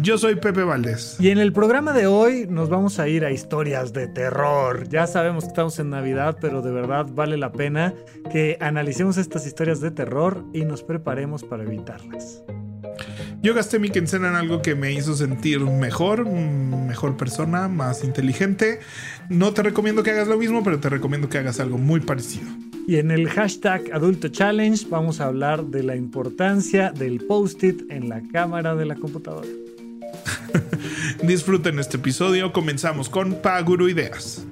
Yo soy Pepe Valdés. Y en el programa de hoy nos vamos a ir a historias de terror. Ya sabemos que estamos en Navidad, pero de verdad vale la pena que analicemos estas historias de terror y nos preparemos para evitarlas. Yo gasté mi quincena en algo que me hizo sentir mejor, mejor persona, más inteligente. No te recomiendo que hagas lo mismo, pero te recomiendo que hagas algo muy parecido. Y en el hashtag Adulto Challenge vamos a hablar de la importancia del post-it en la cámara de la computadora. Disfruten este episodio. Comenzamos con Paguro Ideas.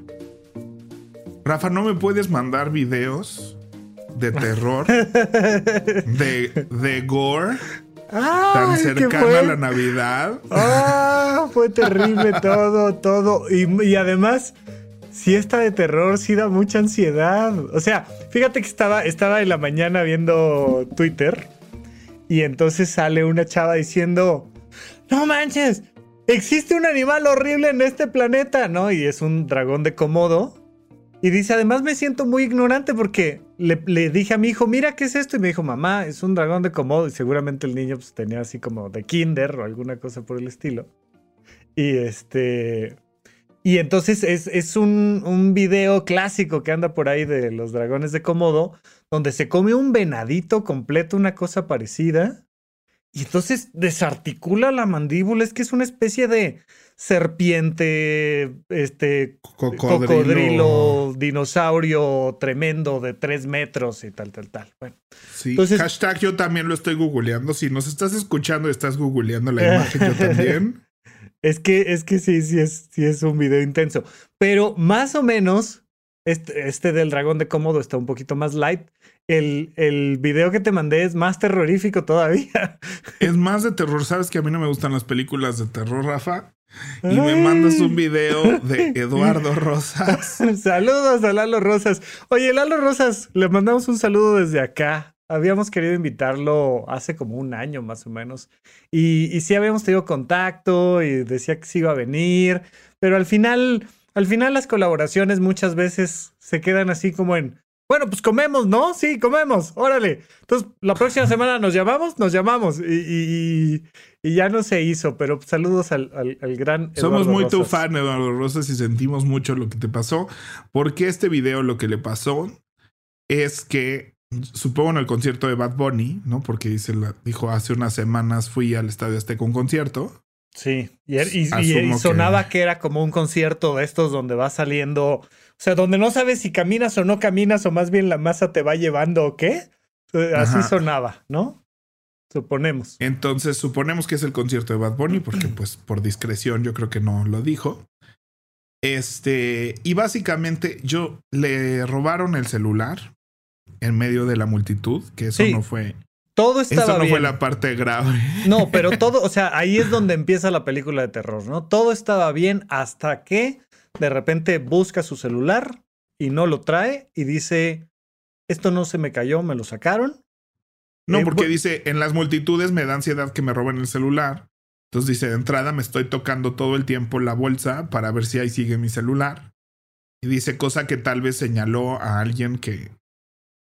Rafa, ¿no me puedes mandar videos de terror? de, de gore. tan cercana a la Navidad. Ah, fue terrible todo, todo. Y, además, si está de terror, sí da mucha ansiedad. O sea, fíjate que estaba, estaba en la mañana viendo Twitter y entonces sale una chava diciendo, no manches, existe un animal horrible en este planeta, ¿no? Y es un dragón de Komodo. Y dice, además me siento muy ignorante porque le, dije a mi hijo, mira, ¿qué es esto? Y me dijo, mamá, es un dragón de Komodo. Y seguramente el niño pues, tenía así como de kinder o alguna cosa por el estilo. Y este... Y entonces es, es un, un, video clásico que anda por ahí de los dragones de Komodo, donde se come un venadito completo, una cosa parecida. Y entonces desarticula la mandíbula, es que es una especie de serpiente, este cocodrilo, dinosaurio tremendo de tres metros y tal, tal, tal. Bueno, sí. Entonces, hashtag yo también lo estoy googleando. Si nos estás escuchando y estás googleando la imagen, yo también. Es que, es que sí, sí es, sí es un video intenso. Pero más o menos, este, este del dragón de cómodo está un poquito más light el, el, video que te mandé es más terrorífico todavía. Es más de terror. Sabes que a mí no me gustan las películas de terror, Rafa. Y me mandas un video de Eduardo Rosas. Saludos a Lalo Rosas. Oye, Lalo Rosas, le mandamos un saludo desde acá. Habíamos querido invitarlo hace como un año más o menos. Y, y sí habíamos tenido contacto y decía que sí iba a venir. Pero al final, al final las colaboraciones muchas veces se quedan así como en bueno, pues comemos, ¿no? Sí, comemos, órale. Entonces, la próxima semana nos llamamos, nos llamamos y, ya no se hizo, pero saludos al, gran... Somos muy tu fan, Eduardo Rosas, y sentimos mucho lo que te pasó, porque este video lo que le pasó es que, supongo en el concierto de Bad Bunny, ¿no? Porque dice, dijo, hace unas semanas fui al Estadio Azteca un concierto. Sí, y, y sonaba que era como un concierto de estos donde va saliendo o sea, donde no sabes si caminas o no caminas, o más bien la masa te va llevando o qué. Así sonaba, ¿no? Suponemos. Entonces, suponemos que es el concierto de Bad Bunny, porque pues por discreción yo creo que no lo dijo. Este, y básicamente yo le robaron el celular en medio de la multitud, que eso no fue. Todo estaba Eso no fue la parte grave. No, pero todo, o sea, ahí es donde empieza la película de terror, ¿no? Todo estaba bien hasta que de repente busca su celular y no lo trae y dice, esto no se me cayó, me lo sacaron. No, eh, porque dice, en las multitudes me da ansiedad que me roben el celular. Entonces dice, de entrada me estoy tocando todo el tiempo la bolsa para ver si ahí sigue mi celular. Y dice cosa que tal vez señaló a alguien que,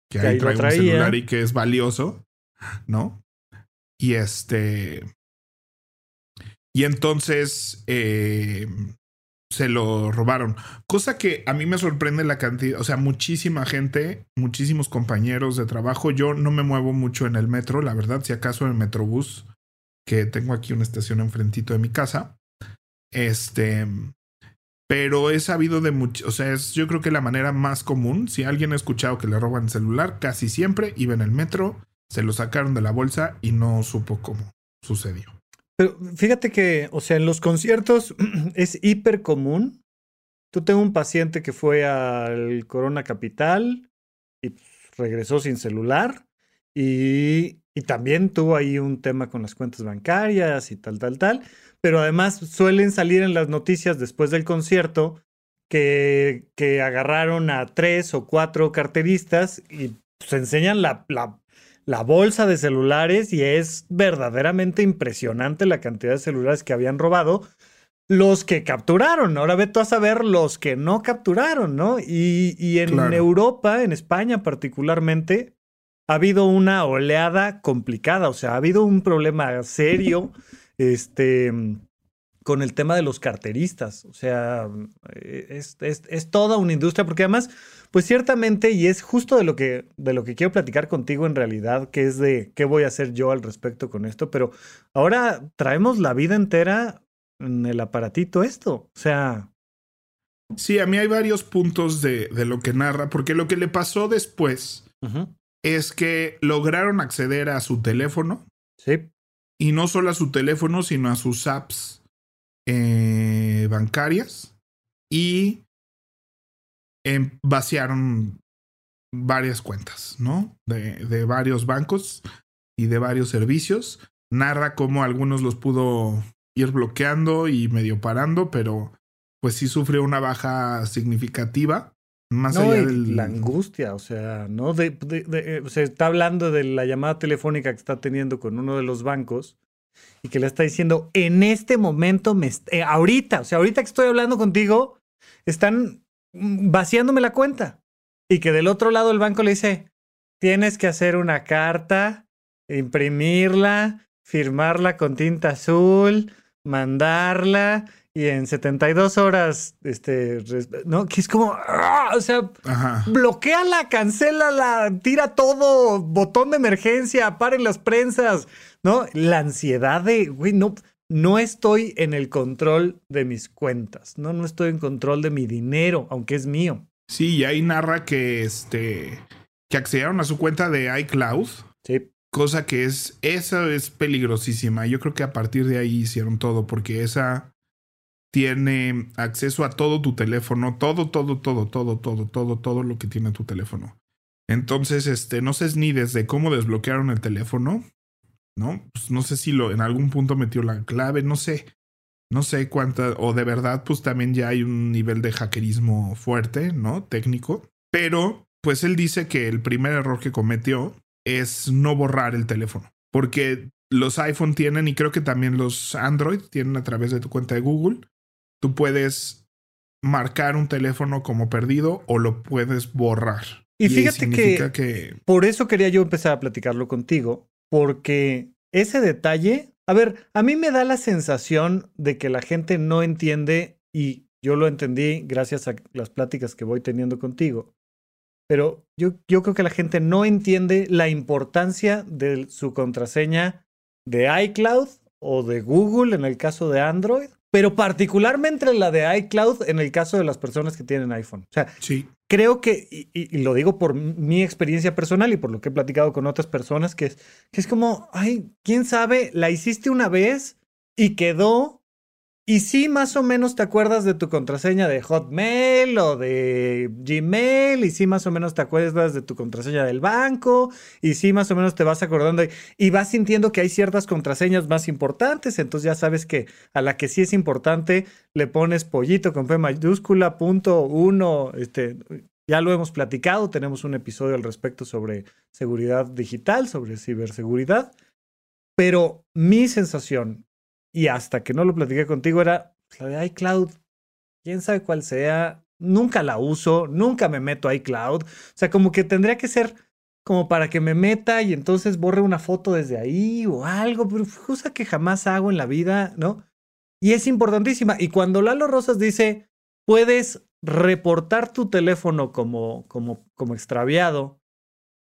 que, ahí trae un celular y que es valioso, ¿no? Y este... Y entonces eh, se lo robaron. Cosa que a mí me sorprende la cantidad, o sea, muchísima gente, muchísimos compañeros de trabajo. Yo no me muevo mucho en el metro, la verdad, si acaso en el metrobús, que tengo aquí una estación enfrentito de mi casa. Este, pero he sabido de mucho, o sea, es yo creo que la manera más común, si alguien ha escuchado que le roban el celular, casi siempre iba en el metro, se lo sacaron de la bolsa y no supo cómo sucedió. Pero fíjate que, o sea, en los conciertos es hiper común. Tú tengo un paciente que fue al Corona Capital y regresó sin celular y, y también tuvo ahí un tema con las cuentas bancarias y tal, tal, tal. pero además suelen salir en las noticias después del concierto que, que agarraron a tres o cuatro carteristas y se enseñan la, la, la bolsa de celulares y es verdaderamente impresionante la cantidad de celulares que habían robado los que capturaron. Ahora ve tú a saber los que no capturaron, ¿no? Y, y en Europa, en España particularmente, ha habido una oleada complicada, o sea, ha habido un problema serio, este, con el tema de los carteristas. O sea, es, es, es, toda una industria, porque además, pues ciertamente, y es justo de lo, que, de lo que quiero platicar contigo en realidad, que es de qué voy a hacer yo al respecto con esto, pero ahora traemos la vida entera en el aparatito esto. O sea. Sí, a mí hay varios puntos de, de lo que narra, porque lo que le pasó después es que lograron acceder a su teléfono. Sí. Y no solo a su teléfono, sino a sus apps eh, bancarias. Y em, vaciaron varias cuentas, ¿no? De, de varios bancos y de varios servicios. Narra cómo algunos los pudo ir bloqueando y medio parando, pero pues sí sufrió una baja significativa. Más allá de la angustia, o sea, ¿no? De, de, eh, se está hablando de la llamada telefónica que está teniendo con uno de los bancos y que le está diciendo, en este momento, me eh, ahorita, o sea, ahorita que estoy hablando contigo, están vaciándome la cuenta. Y que del otro lado el banco le dice, tienes que hacer una carta, imprimirla, firmarla con tinta azul, mandarla y en 72 horas, este, ¿no? Que es como, ¡ah! o sea, bloqueala, cancélala, tira todo, botón de emergencia, paren las prensas, ¿no? La ansiedad de, güey, no, no estoy en el control de mis cuentas, ¿no? No estoy en control de mi dinero, aunque es mío. Sí, y ahí narra que, este, que accedieron a su cuenta de iCloud. Sí. Cosa que es, esa es peligrosísima. Yo creo que a partir de ahí hicieron todo, porque esa tiene acceso a todo tu teléfono, todo, todo, todo, todo, todo, todo, todo lo que tiene tu teléfono. Entonces, este, no sé ni desde cómo desbloquearon el teléfono, ¿no? Pues no sé si lo en algún punto metió la clave, no sé. No sé cuánta, o de verdad, pues también ya hay un nivel de hackerismo fuerte, ¿no? Técnico. Pero, pues él dice que el primer error que cometió es no borrar el teléfono. Porque los iPhone tienen, y creo que también los Android tienen a través de tu cuenta de Google, tú puedes marcar un teléfono como perdido o lo puedes borrar. Y, fíjate que, que, por eso quería yo empezar a platicarlo contigo, porque ese detalle, a ver, a mí me da la sensación de que la gente no entiende, y yo lo entendí gracias a las pláticas que voy teniendo contigo, pero yo, yo creo que la gente no entiende la importancia de su contraseña de iCloud o de Google en el caso de Android, pero particularmente la de iCloud en el caso de las personas que tienen iPhone. O sea, sí. creo que, y, y, lo digo por mi experiencia personal y por lo que he platicado con otras personas, que es, que es como, ay, quién sabe, la hiciste una vez y quedó y sí, más o menos te acuerdas de tu contraseña de Hotmail o de Gmail, y sí, más o menos te acuerdas de tu contraseña del banco, y sí, más o menos te vas acordando y vas sintiendo que hay ciertas contraseñas más importantes, entonces ya sabes que a la que sí es importante le pones pollito con P mayúscula, punto uno, este, ya lo hemos platicado, tenemos un episodio al respecto sobre seguridad digital, sobre ciberseguridad, pero mi sensación y hasta que no lo platiqué contigo era pues, la de iCloud. Quién sabe cuál sea. Nunca la uso, nunca me meto a iCloud. O sea, como que tendría que ser como para que me meta y entonces borre una foto desde ahí o algo, pero cosa que jamás hago en la vida, ¿no? Y es importantísima. Y cuando Lalo Rosas dice, puedes reportar tu teléfono como, como, como extraviado,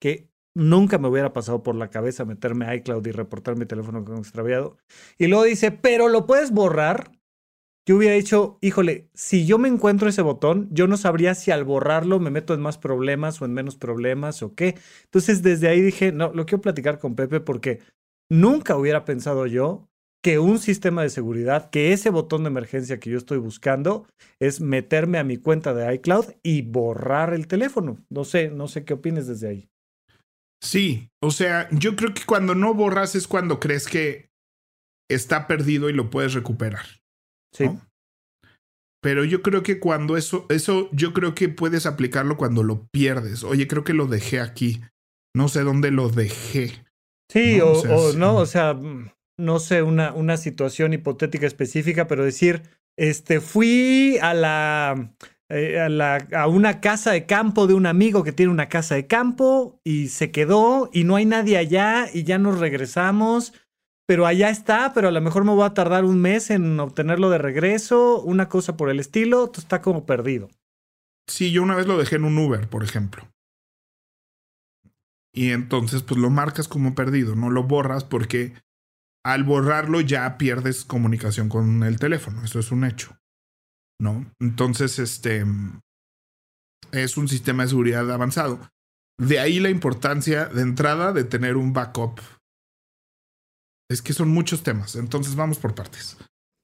que Nunca me hubiera pasado por la cabeza meterme a iCloud y reportar mi teléfono como extraviado. Y luego dice, pero lo puedes borrar. Yo hubiera dicho, híjole, si yo me encuentro ese botón, yo no sabría si al borrarlo me meto en más problemas o en menos problemas o qué. Entonces desde ahí dije, no, lo quiero platicar con Pepe porque nunca hubiera pensado yo que un sistema de seguridad, que ese botón de emergencia que yo estoy buscando es meterme a mi cuenta de iCloud y borrar el teléfono. No sé, no sé qué opines desde ahí. Sí, o sea, yo creo que cuando no borras es cuando crees que está perdido y lo puedes recuperar. Sí. Pero yo creo que cuando eso, eso, yo creo que puedes aplicarlo cuando lo pierdes. Oye, creo que lo dejé aquí. No sé dónde lo dejé. Sí, o, o, no, o sea, no sé, una, una situación hipotética específica, pero decir, este, fui a la, eh, a una casa de campo de un amigo que tiene una casa de campo y se quedó y no hay nadie allá y ya nos regresamos, pero allá está, pero a lo mejor me voy a tardar un mes en obtenerlo de regreso, una cosa por el estilo, está como perdido. Sí, yo una vez lo dejé en un Uber, por ejemplo. Y entonces, pues lo marcas como perdido, no lo borras porque al borrarlo ya pierdes comunicación con el teléfono. Eso es un hecho. ¿No? Entonces, este es un sistema de seguridad avanzado. De ahí la importancia de entrada de tener un backup. Es que son muchos temas, entonces vamos por partes.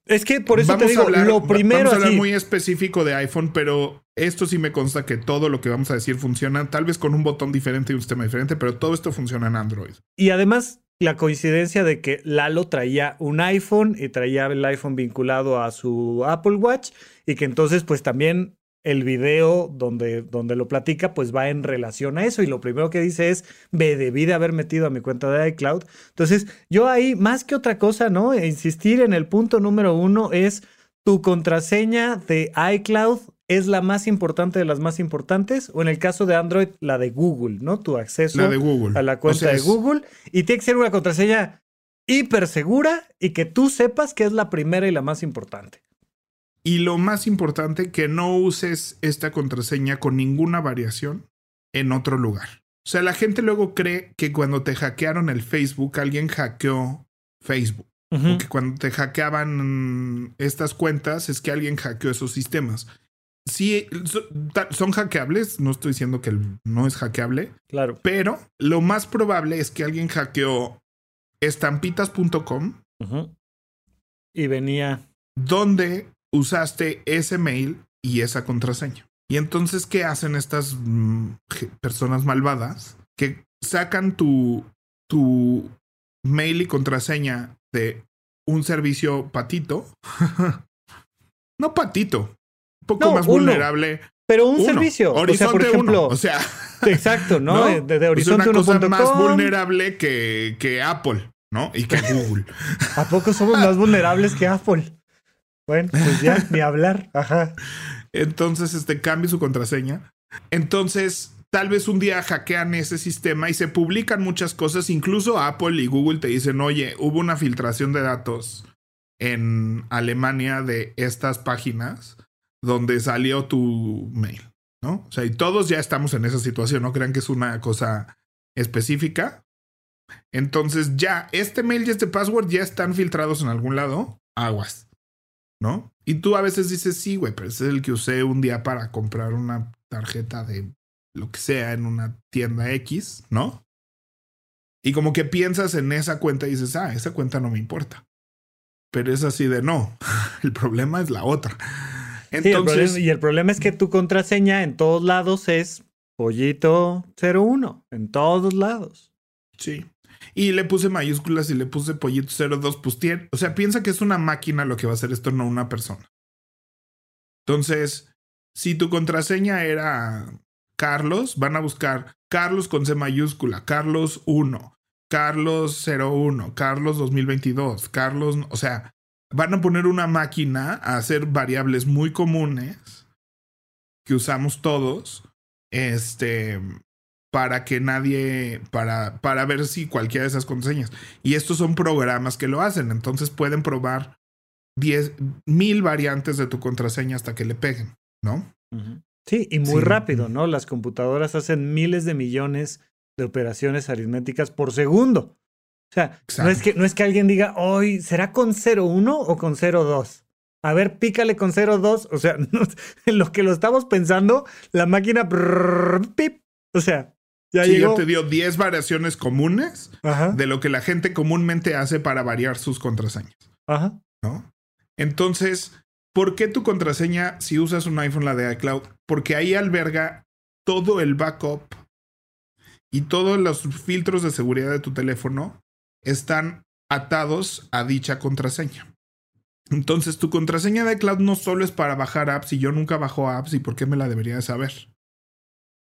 Es que por eso te digo, lo primero. Vamos a hablar muy específico de iPhone, pero esto sí me consta que todo lo que vamos a decir funciona, tal vez con un botón diferente y un sistema diferente, pero todo esto funciona en Android. Y además, la coincidencia de que Lalo traía un iPhone y traía el iPhone vinculado a su Apple Watch y que entonces pues también el video donde, donde lo platica pues va en relación a eso y lo primero que dice es, me debí de haber metido a mi cuenta de iCloud. Entonces yo ahí más que otra cosa, ¿no? E insistir en el punto número uno es tu contraseña de iCloud es la más importante de las más importantes, o en el caso de Android, la de Google, ¿no? Tu acceso a la cuenta de Google. Y tiene que ser una contraseña hiper segura y que tú sepas que es la primera y la más importante. Y lo más importante, que no uses esta contraseña con ninguna variación en otro lugar. O sea, la gente luego cree que cuando te hackearon el Facebook, alguien hackeó Facebook. que cuando te hackeaban estas cuentas es que alguien hackeó esos sistemas sí son hackeables, no estoy diciendo que no es hackeable. Claro. Pero lo más probable es que alguien hackeó estampitas.com y venía donde usaste ese mail y esa contraseña. Y entonces, ¿qué hacen estas mm, personas malvadas? Que sacan tu, tu mail y contraseña de un servicio patito. no patito, poco más vulnerable. Pero un servicio. Horizonte o sea, por ejemplo, o sea, exacto, ¿no? Desde Horizonte es una cosa más vulnerable que, que Apple, ¿no? Y que Google. ¿A poco somos más vulnerables que Apple? Bueno, pues ya, ni hablar. Ajá. Entonces, este cambia su contraseña. Entonces, tal vez un día hackean ese sistema y se publican muchas cosas. Incluso Apple y Google te dicen, oye, hubo una filtración de datos en Alemania de estas páginas donde salió tu mail, ¿no? O sea, y todos ya estamos en esa situación, no crean que es una cosa específica. Entonces ya, este mail y este password ya están filtrados en algún lado, aguas, ¿no? Y tú a veces dices, sí, güey, pero ese es el que usé un día para comprar una tarjeta de lo que sea en una tienda X, ¿no? Y como que piensas en esa cuenta y dices, ah, esa cuenta no me importa. Pero es así de no, el problema es la otra. Entonces, y el problema es que tu contraseña en todos lados es pollito 01, en todos lados. Sí. Y le puse mayúsculas y le puse pollito 02, pues tiene, o sea, piensa que es una máquina lo que va a hacer esto, no una persona. Entonces, si tu contraseña era Carlos, van a buscar Carlos con C mayúscula, Carlos 1, Carlos 01, Carlos 2022, Carlos, o sea, van a poner una máquina a hacer variables muy comunes que usamos todos, este, para que nadie, para, para ver si cualquiera de esas contraseñas. Y estos son programas que lo hacen, entonces pueden probar diez mil variantes de tu contraseña hasta que le peguen, ¿no? Sí, y muy rápido, ¿no? Las computadoras hacen miles de millones de operaciones aritméticas por segundo. O sea, no es, que, no es que alguien diga, hoy, ¿será con 0.1 o con 0.2? A ver, pícale con 0.2. O sea, en lo que lo estamos pensando, la máquina. pip, o sea, ya sí, llegó. te dio 10 variaciones comunes de lo que la gente comúnmente hace para variar sus contraseñas. Ajá. ¿No? Entonces, ¿por qué tu contraseña, si usas un iPhone, la de iCloud? Porque ahí alberga todo el backup y todos los filtros de seguridad de tu teléfono están atados a dicha contraseña. Entonces, tu contraseña de cloud no solo es para bajar apps y yo nunca bajo apps y por qué me la debería de saber.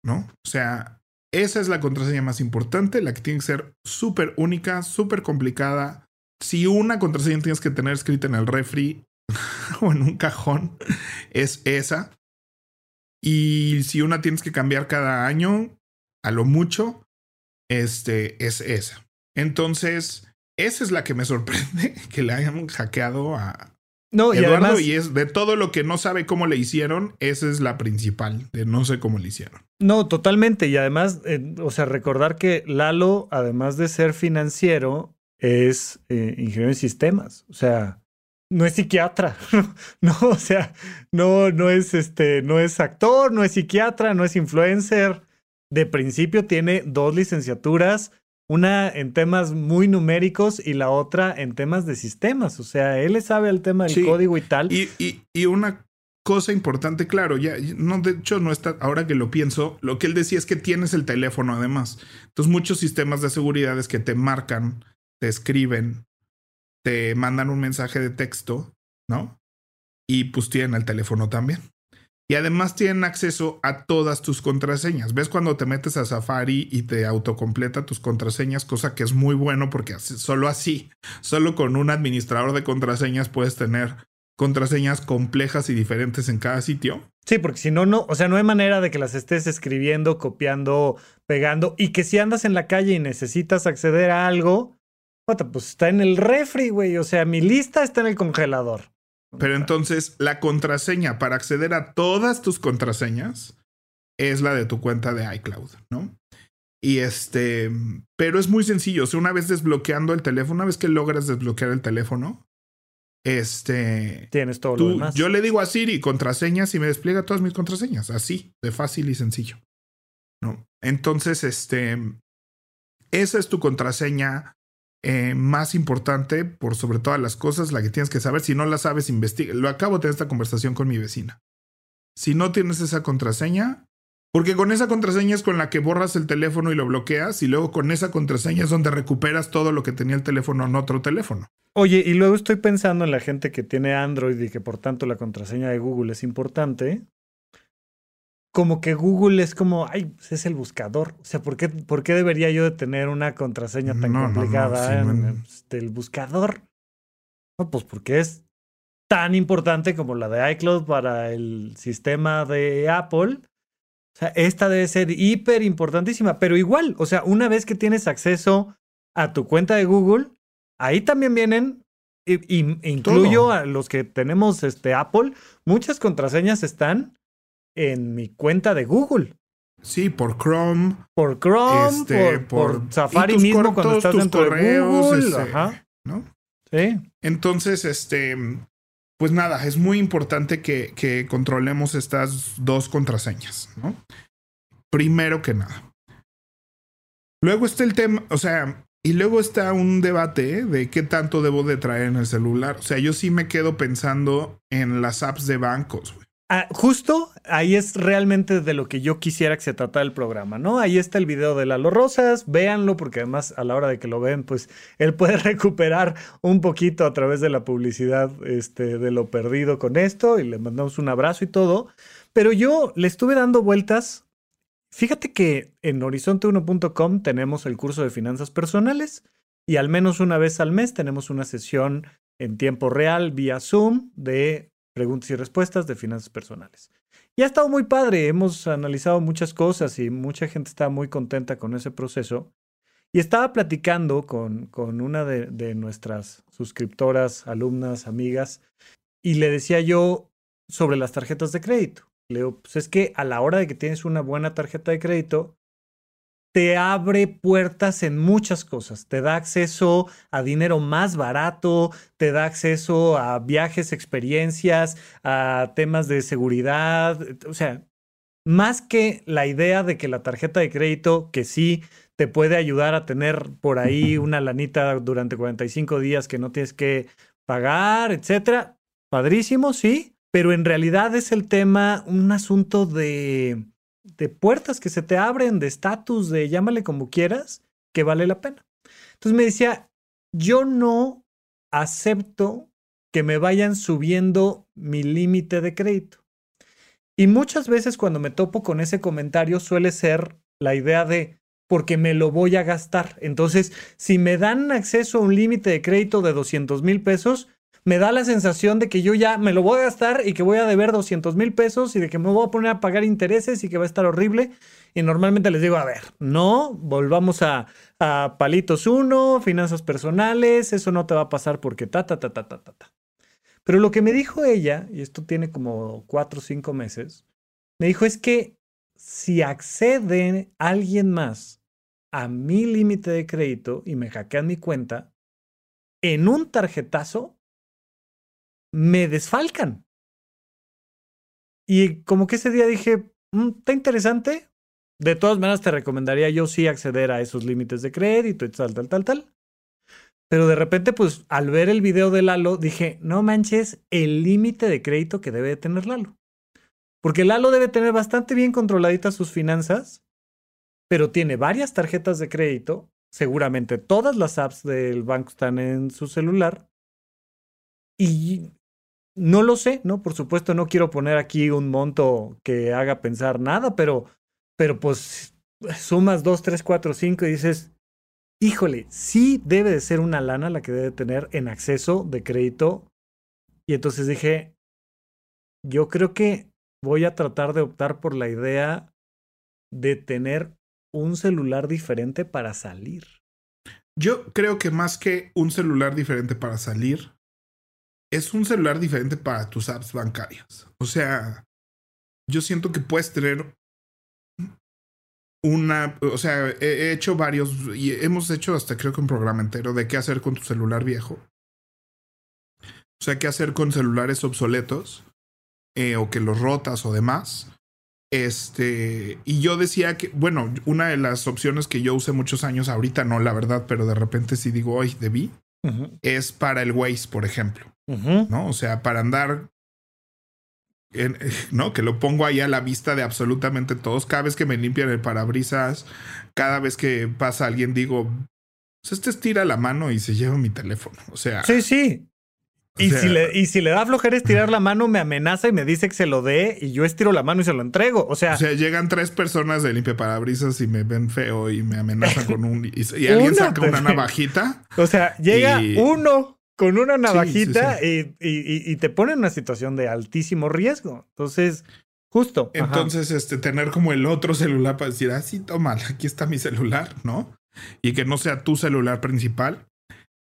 ¿No? O sea, esa es la contraseña más importante, la que tiene que ser súper única, súper complicada. Si una contraseña tienes que tener escrita en el refri o en un cajón, es esa. Y si una tienes que cambiar cada año, a lo mucho, este es esa. Entonces, esa es la que me sorprende que le hayan hackeado a no, y Eduardo y es de todo lo que no sabe cómo le hicieron, esa es la principal, de no sé cómo le hicieron. No, totalmente. Y además, eh, o sea, recordar que Lalo, además de ser financiero, es eh, ingeniero en sistemas. O sea, no es psiquiatra. no, o sea, no, no es este, no es actor, no es psiquiatra, no es influencer. De principio tiene dos licenciaturas una en temas muy numéricos y la otra en temas de sistemas. O sea, él le sabe el tema del código y tal. Y, y, una cosa importante, claro, ya, no, de hecho, no está, ahora que lo pienso, lo que él decía es que tienes el teléfono además. Entonces, muchos sistemas de seguridad es que te marcan, te escriben, te mandan un mensaje de texto, ¿no? Y pues tienen el teléfono también. Y además tienen acceso a todas tus contraseñas. ¿Ves cuando te metes a Safari y te autocompleta tus contraseñas? Cosa que es muy bueno porque solo así, solo con un administrador de contraseñas puedes tener contraseñas complejas y diferentes en cada sitio. Sí, porque si no, no, o sea, no hay manera de que las estés escribiendo, copiando, pegando y que si andas en la calle y necesitas acceder a algo, pues está en el refri, güey. O sea, mi lista está en el congelador. Pero entonces la contraseña para acceder a todas tus contraseñas es la de tu cuenta de iCloud, ¿no? Y este, pero es muy sencillo. O sea, una vez desbloqueando el teléfono, una vez que logras desbloquear el teléfono, este. Tienes todo lo demás. Yo le digo a Siri contraseñas y me despliega todas mis contraseñas. Así, de fácil y sencillo. ¿No? Entonces, este. Esa es tu contraseña eh, más importante, por sobre todas las cosas, la que tienes que saber. Si no la sabes, investiga. Lo acabo de tener esta conversación con mi vecina. Si no tienes esa contraseña, porque con esa contraseña es con la que borras el teléfono y lo bloqueas, y luego con esa contraseña es donde recuperas todo lo que tenía el teléfono en otro teléfono. Oye, y luego estoy pensando en la gente que tiene Android y que por tanto la contraseña de Google es importante como que Google es como, ay, pues, es el buscador. O sea, ¿por qué, ¿por qué debería yo de tener una contraseña tan complicada en, este, el buscador? No, pues porque es tan importante como la de iCloud para el sistema de Apple. O sea, esta debe ser hiper importantísima, pero igual, o sea, una vez que tienes acceso a tu cuenta de Google, ahí también vienen, y, incluyo a los que tenemos este Apple, muchas contraseñas están en mi cuenta de Google. Sí, por Chrome. Por Chrome, este, por, Safari mismo cuando estás dentro de Google. Ajá. ¿No? Sí. Entonces, este, pues nada, es muy importante que, que controlemos estas dos contraseñas, ¿no? Primero que nada. Luego está el tema, o sea, y luego está un debate de qué tanto debo de traer en el celular. O sea, yo sí me quedo pensando en las apps de bancos, güey. Ah, justo ahí es realmente de lo que yo quisiera que se tratara el programa, ¿no? Ahí está el video de Lalo Rosas, véanlo porque además a la hora de que lo ven, pues él puede recuperar un poquito a través de la publicidad este, de lo perdido con esto y le mandamos un abrazo y todo. Pero yo le estuve dando vueltas. Fíjate que en horizonte1.com tenemos el curso de finanzas personales y al menos una vez al mes tenemos una sesión en tiempo real vía Zoom de preguntas y respuestas de finanzas personales. Y ha estado muy padre, hemos analizado muchas cosas y mucha gente está muy contenta con ese proceso. Y estaba platicando con, con una de, nuestras suscriptoras, alumnas, amigas, y le decía yo sobre las tarjetas de crédito. Le digo, pues es que a la hora de que tienes una buena tarjeta de crédito, te abre puertas en muchas cosas. Te da acceso a dinero más barato, te da acceso a viajes, experiencias, a temas de seguridad. O sea, más que la idea de que la tarjeta de crédito, que sí te puede ayudar a tener por ahí una lanita durante 45 días que no tienes que pagar, etcétera. Padrísimo, sí, pero en realidad es el tema un asunto de de puertas que se te abren, de estatus, de llámale como quieras, que vale la pena. Entonces me decía, yo no acepto que me vayan subiendo mi límite de crédito. Y muchas veces cuando me topo con ese comentario suele ser la idea de porque me lo voy a gastar. Entonces, si me dan acceso a un límite de crédito de 200 mil pesos, me da la sensación de que yo ya me lo voy a gastar y que voy a deber 200 mil pesos y de que me voy a poner a pagar intereses y que va a estar horrible. Y normalmente les digo, a ver, no, volvamos a, palitos uno, finanzas personales, eso no te va a pasar porque ta, ta, ta, ta, ta, ta, ta. Pero lo que me dijo ella, y esto tiene como cuatro o cinco meses, me dijo es que si accede alguien más a mi límite de crédito y me hackean mi cuenta, en un tarjetazo me desfalcan. Y como que ese día dije, mm, está interesante. De todas maneras, te recomendaría yo sí acceder a esos límites de crédito y tal, tal, tal, tal. Pero de repente, pues al ver el video de Lalo, dije, no manches el límite de crédito que debe tener Lalo. Porque Lalo debe tener bastante bien controladitas sus finanzas, pero tiene varias tarjetas de crédito. Seguramente todas las apps del banco están en su celular. Y no lo sé, ¿no? Por supuesto, no quiero poner aquí un monto que haga pensar nada, pero, pero pues sumas 2, 3, 4, 5 y dices, híjole, sí debe de ser una lana la que debe tener en acceso de crédito. Y entonces dije, yo creo que voy a tratar de optar por la idea de tener un celular diferente para salir. Yo creo que más que un celular diferente para salir, es un celular diferente para tus apps bancarias. O sea, yo siento que puedes tener una, o sea, he hecho varios y hemos hecho hasta creo que un programa entero de qué hacer con tu celular viejo. O sea, qué hacer con celulares obsoletos eh, o que los rotas o demás. Este, y yo decía que, bueno, una de las opciones que yo usé muchos años, ahorita no, la verdad, pero de repente sí digo, hoy debí, es para el Waze, por ejemplo. ¿No? O sea, para andar ¿no? Que lo pongo ahí a la vista de absolutamente todos. Cada vez que me limpian el parabrisas, cada vez que pasa alguien, digo, pues este estira la mano y se lleva mi teléfono. O sea. Sí, sí. Y, si le, y si le da flojera estirar la mano, me amenaza y me dice que se lo dé y yo estiro la mano y se lo entrego. O sea, o sea llegan tres personas de limpia parabrisas y me ven feo y me amenazan con un. Y, alguien saca una navajita. O sea, llega uno con una navajita Y, te pone en una situación de altísimo riesgo. Entonces, justo. Entonces, este, tener como el otro celular para decir, ah, sí, toma, aquí está mi celular, ¿no? Y que no sea tu celular principal.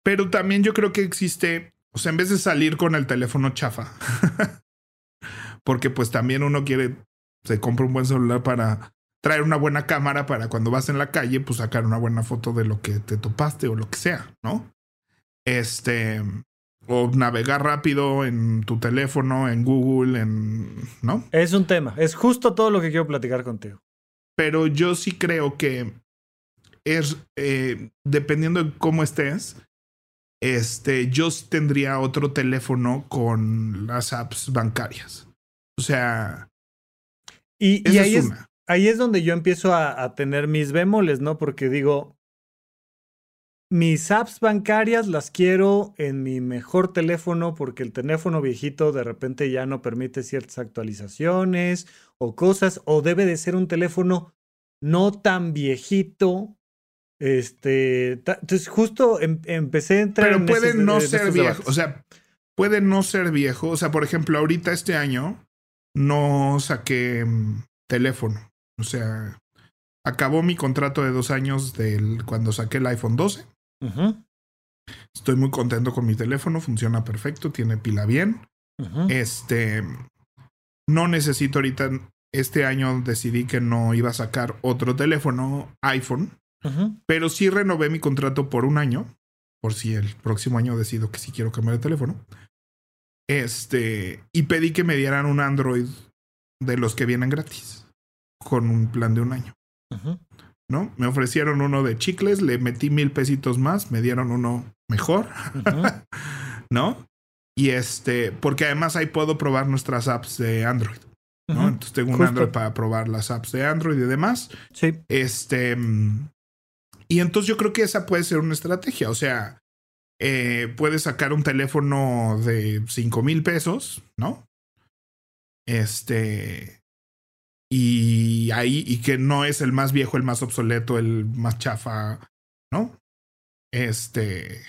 Pero también yo creo que existe, o sea, en vez de salir con el teléfono chafa, porque pues también uno quiere, se compra un buen celular para traer una buena cámara para cuando vas en la calle, pues sacar una buena foto de lo que te topaste o lo que sea, ¿no? Este, o navegar rápido en tu teléfono, en Google, en, ¿no? Es un tema, es justo todo lo que quiero platicar contigo. Pero yo sí creo que es, eh, dependiendo de cómo estés, este, yo tendría otro teléfono con las apps bancarias. O sea, y, ahí, es, ahí es donde yo empiezo a, a tener mis bémoles, ¿no? Porque digo, mis apps bancarias las quiero en mi mejor teléfono porque el teléfono viejito de repente ya no permite ciertas actualizaciones o cosas, o debe de ser un teléfono no tan viejito. Este, entonces justo em, empecé a entrar Pero puede no ser viejo, o sea, puede no ser viejo, o sea, por ejemplo, ahorita este año no saqué mm, teléfono, o sea, acabó mi contrato de dos años del cuando saqué el iPhone 12 Estoy muy contento con mi teléfono, funciona perfecto, tiene pila bien. Este, no necesito ahorita, este año decidí que no iba a sacar otro teléfono iPhone, pero sí renové mi contrato por un año, por si el próximo año decido que sí quiero cambiar de teléfono. Este, y pedí que me dieran un Android de los que vienen gratis, con un plan de un año. ¿No? Me ofrecieron uno de chicles, le metí mil pesitos más, me dieron uno mejor, ¿no? Y este, porque además ahí puedo probar nuestras apps de Android, ¿no? Entonces tengo un Android para probar las apps de Android y demás. Sí. Este, y entonces yo creo que esa puede ser una estrategia, o sea, eh, puedes sacar un teléfono de 5 mil pesos, ¿no? Este. Y ahí, y que no es el más viejo, el más obsoleto, el más chafa, ¿no? Este.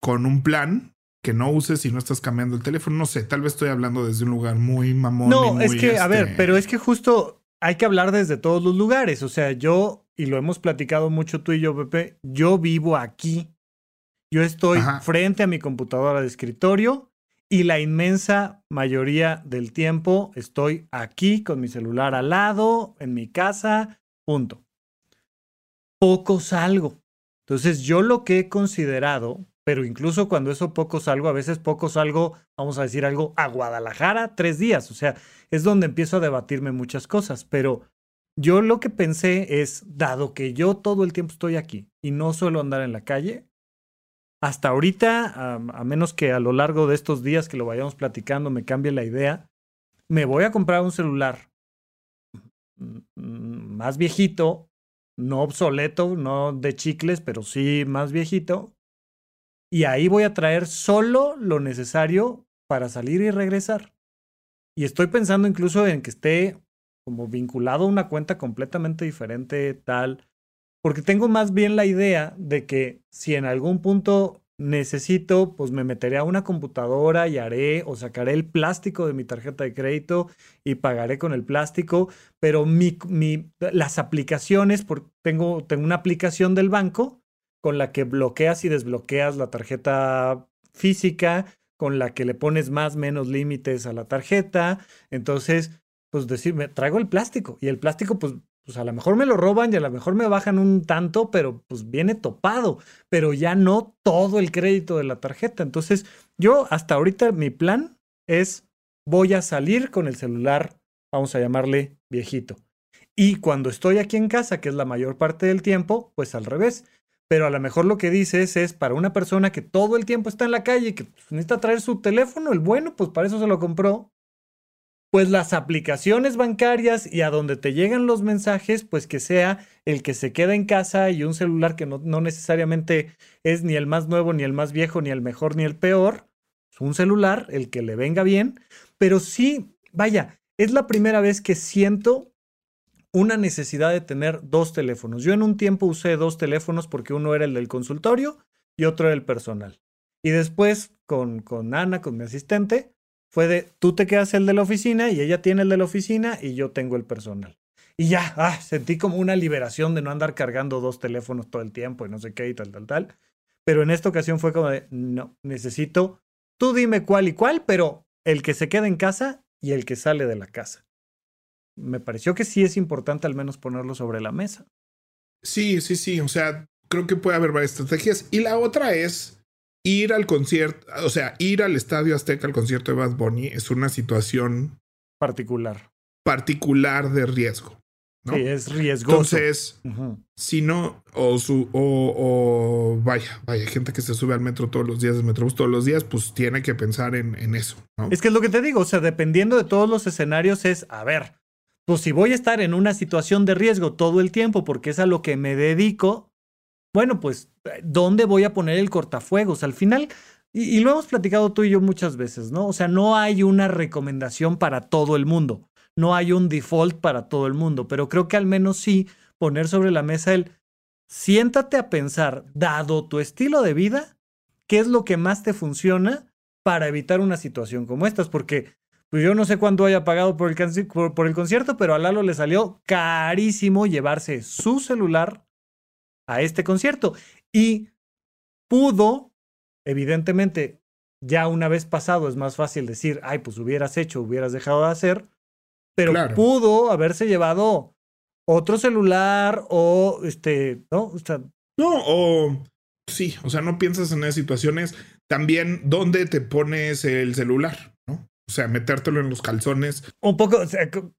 Con un plan que no uses si no estás cambiando el teléfono. No sé, tal vez estoy hablando desde un lugar muy mamón. No, es que, a ver, este pero es que justo hay que hablar desde todos los lugares. O sea, yo, y lo hemos platicado mucho tú y yo, Pepe, yo vivo aquí. Yo estoy frente a mi computadora de escritorio y la inmensa mayoría del tiempo estoy aquí con mi celular al lado, en mi casa, punto. Poco salgo. Entonces yo lo que he considerado, pero incluso cuando eso poco salgo, a veces poco salgo, vamos a decir algo, a Guadalajara tres días. O sea, es donde empiezo a debatirme muchas cosas. Pero yo lo que pensé es, dado que yo todo el tiempo estoy aquí y no suelo andar en la calle, hasta ahorita, a, menos que a lo largo de estos días que lo vayamos platicando me cambie la idea, me voy a comprar un celular más viejito, no obsoleto, no de chicles, pero sí más viejito. Y ahí voy a traer solo lo necesario para salir y regresar. Y estoy pensando incluso en que esté como vinculado a una cuenta completamente diferente, tal, porque tengo más bien la idea de que si en algún punto necesito, pues me meteré a una computadora y haré o sacaré el plástico de mi tarjeta de crédito y pagaré con el plástico, pero mi, mi, las aplicaciones, tengo, tengo una aplicación del banco con la que bloqueas y desbloqueas la tarjeta física, con la que le pones más menos límites a la tarjeta, entonces pues decirme, traigo el plástico y el plástico pues pues a lo mejor me lo roban y a lo mejor me bajan un tanto, pero pues viene topado, pero ya no todo el crédito de la tarjeta. Entonces, yo hasta ahorita mi plan es voy a salir con el celular, vamos a llamarle viejito. Y cuando estoy aquí en casa, que es la mayor parte del tiempo, pues al revés. Pero a lo mejor lo que dices es para una persona que todo el tiempo está en la calle y que pues, necesita traer su teléfono, el bueno, pues para eso se lo compró pues las aplicaciones bancarias y a donde te llegan los mensajes, pues que sea el que se queda en casa y un celular que no, necesariamente es ni el más nuevo, ni el más viejo, ni el mejor, ni el peor. Es un celular, el que le venga bien, pero sí, vaya, es la primera vez que siento una necesidad de tener dos teléfonos. Yo en un tiempo usé dos teléfonos porque uno era el del consultorio y otro era el personal. Y después con, con Ana, con mi asistente, fue de tú te quedas el de la oficina y ella tiene el de la oficina y yo tengo el personal. Y ya, ah, sentí como una liberación de no andar cargando dos teléfonos todo el tiempo y no sé qué y tal, tal, tal. Pero en esta ocasión fue como de, no, necesito, tú dime cuál y cuál, pero el que se queda en casa y el que sale de la casa. Me pareció que sí es importante al menos ponerlo sobre la mesa. Sí, sí, sí. O sea, creo que puede haber varias estrategias. Y la otra es, ir al concierto, o sea, ir al Estadio Azteca al concierto de Bad Bunny es una situación particular. Particular de riesgo. Sí, es riesgoso. Entonces, si no, o, su, o, vaya, vaya, gente que se sube al metro todos los días, del metrobús todos los días, pues tiene que pensar en, en eso. ¿no? Es que es lo que te digo, o sea, dependiendo de todos los escenarios, es, a ver, pues si voy a estar en una situación de riesgo todo el tiempo porque es a lo que me dedico, bueno, pues, ¿dónde voy a poner el cortafuegos? Al final, y, lo hemos platicado tú y yo muchas veces, ¿no? O sea, no hay una recomendación para todo el mundo, no hay un default para todo el mundo, pero creo que al menos sí poner sobre la mesa el siéntate a pensar, dado tu estilo de vida, qué es lo que más te funciona para evitar una situación como estas, porque pues yo no sé cuánto haya pagado por el, por el concierto, pero a Lalo le salió carísimo llevarse su celular a este concierto. Y pudo, evidentemente, ya una vez pasado es más fácil decir, ay, pues hubieras hecho, hubieras dejado de hacer, pero pudo haberse llevado otro celular o este, ¿no? O sea, no, o sí, o sea, no piensas en esas situaciones. También, ¿dónde te pones el celular? O sea, metértelo en los calzones. Un poco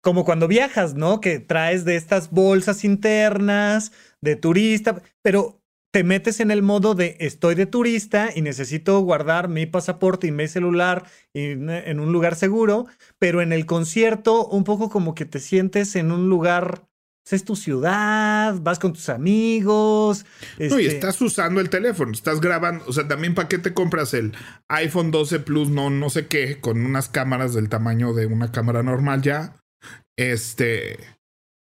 como cuando viajas, ¿no? Que traes de estas bolsas internas de turista, pero te metes en el modo de estoy de turista y necesito guardar mi pasaporte y mi celular en un lugar seguro, pero en el concierto un poco como que te sientes en un lugar es tu ciudad, vas con tus amigos. No, y este estás usando el teléfono, estás grabando, o sea, también para qué te compras el iPhone 12 Plus, no, no sé qué, con unas cámaras del tamaño de una cámara normal ya. Este,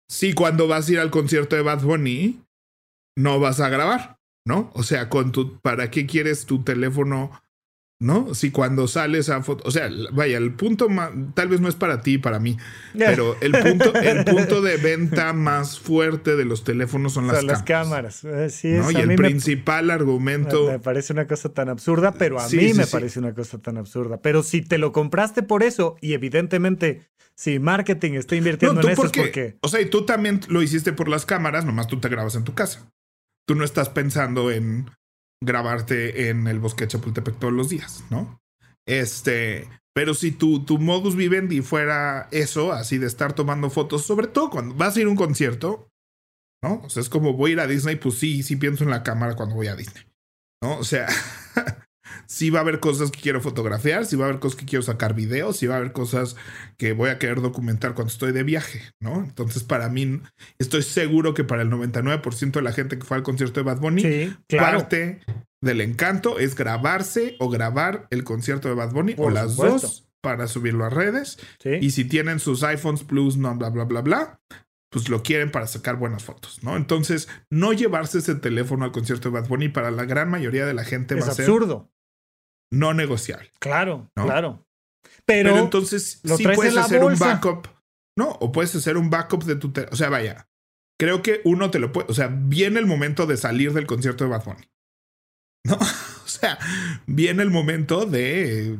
sí, cuando vas a ir al concierto de Bad Bunny, no vas a grabar, ¿no? O sea, con tu, ¿para qué quieres tu teléfono? ¿No? Si cuando sales a foto, o sea, vaya, el punto más, tal vez no es para ti, para mí, pero el punto, el punto de venta más fuerte de los teléfonos son las, las cámaras. Eh, sí, Y el principal argumento. Me, parece una cosa tan absurda, pero a mí me parece una cosa tan absurda. Pero si te lo compraste por eso, y evidentemente, si marketing está invirtiendo en eso, es porque. O sea, y tú también lo hiciste por las cámaras, nomás tú te grabas en tu casa. Tú no estás pensando en grabarte en el bosque Chapultepec todos los días, ¿no? Este, pero si tu, tu modus vivendi fuera eso, así de estar tomando fotos, sobre todo cuando vas a ir a un concierto, ¿no? O sea, es como voy a ir a Disney, pues sí, sí pienso en la cámara cuando voy a Disney, ¿no? O sea, si va a haber cosas que quiero fotografiar, si va a haber cosas que quiero sacar videos, si va a haber cosas que voy a querer documentar cuando estoy de viaje, ¿no? Entonces, para mí, estoy seguro que para el 99% de la gente que fue al concierto de Bad Bunny, parte del encanto es grabarse o grabar el concierto de Bad Bunny o las dos para subirlo a redes. Y si tienen sus iPhones Plus, no, bla, bla, bla, bla, pues lo quieren para sacar buenas fotos, ¿no? Entonces, no llevarse ese teléfono al concierto de Bad Bunny para la gran mayoría de la gente va a ser absurdo no negociable. Claro, claro. Pero, entonces sí puedes hacer un backup, ¿no? O puedes hacer un backup de tu... O sea, vaya, creo que uno te lo puede... O sea, viene el momento de salir del concierto de Bad Bunny. ¿No? o sea, viene el momento de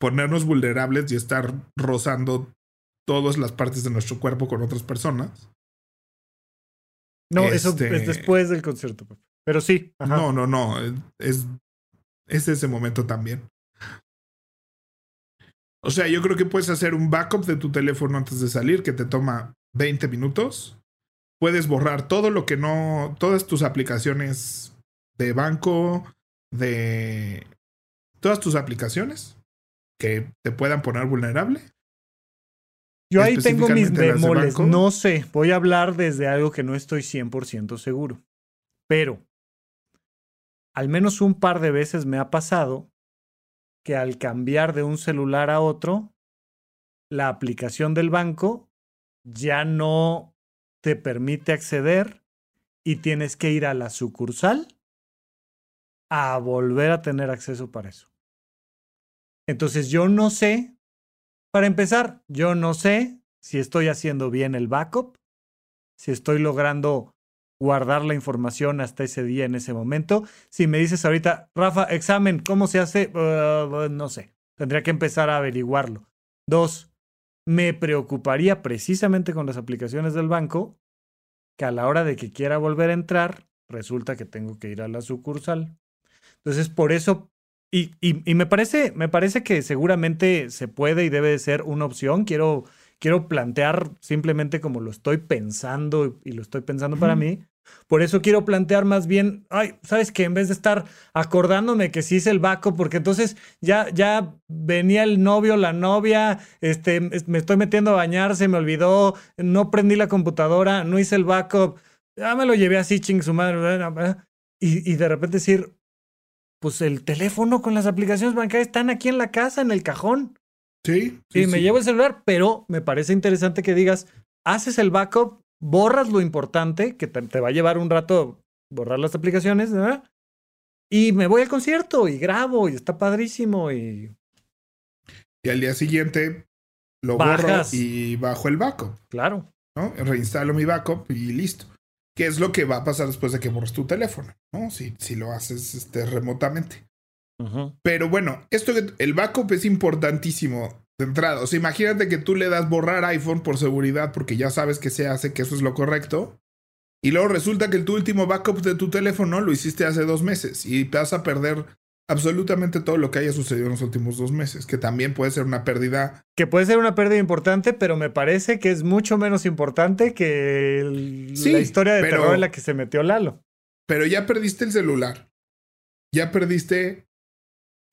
ponernos vulnerables y estar rozando todas las partes de nuestro cuerpo con otras personas. No, eso es este después del concierto. Pero sí. No, no, no. Es es ese momento también. O sea, yo creo que puedes hacer un backup de tu teléfono antes de salir que te toma 20 minutos. Puedes borrar todo lo que no, todas tus aplicaciones de banco, de todas tus aplicaciones que te puedan poner vulnerable. Yo ahí tengo mis bemoles. No sé, voy a hablar desde algo que no estoy 100% seguro. Pero al menos un par de veces me ha pasado que al cambiar de un celular a otro, la aplicación del banco ya no te permite acceder y tienes que ir a la sucursal a volver a tener acceso para eso. Entonces yo no sé, para empezar, yo no sé si estoy haciendo bien el backup, si estoy logrando guardar la información hasta ese día, en ese momento. Si me dices ahorita, Rafa, examen, ¿cómo se hace? No sé, tendría que empezar a averiguarlo. Dos, me preocuparía precisamente con las aplicaciones del banco que a la hora de que quiera volver a entrar, resulta que tengo que ir a la sucursal. Entonces, por eso, y, y, me, parece, me parece que seguramente se puede y debe de ser una opción. Quiero quiero plantear simplemente como lo estoy pensando y lo estoy pensando para mí. Por eso quiero plantear más bien, ay, ¿sabes qué? En vez de estar acordándome que sí hice el backup, porque entonces ya, ya venía el novio, la novia, este, me estoy metiendo a bañar, se me olvidó, no prendí la computadora, no hice el backup, ya me lo llevé así, ching su madre, y, y de repente decir, pues el teléfono con las aplicaciones bancarias están aquí en la casa, en el cajón. Sí. Sí, me llevo el celular, pero me parece interesante que digas, haces el backup, borras lo importante, que te, va a llevar un rato borrar las aplicaciones, ¿verdad? Y me voy al concierto y grabo y está padrísimo y... Y al día siguiente lo borro y bajo el backup. Claro. ¿no? Reinstalo mi backup y listo. ¿Qué es lo que va a pasar después de que borres tu teléfono? ¿no? Si, si lo haces este, remotamente. Pero bueno, esto el backup es importantísimo de entrada. O sea, imagínate que tú le das borrar iPhone por seguridad porque ya sabes que se hace, que eso es lo correcto. Y luego resulta que tu último backup de tu teléfono lo hiciste hace dos meses y vas a perder absolutamente todo lo que haya sucedido en los últimos dos meses, que también puede ser una pérdida. Que puede ser una pérdida importante, pero me parece que es mucho menos importante que la historia de terror en la que se metió Lalo. Pero ya perdiste el celular. Ya perdiste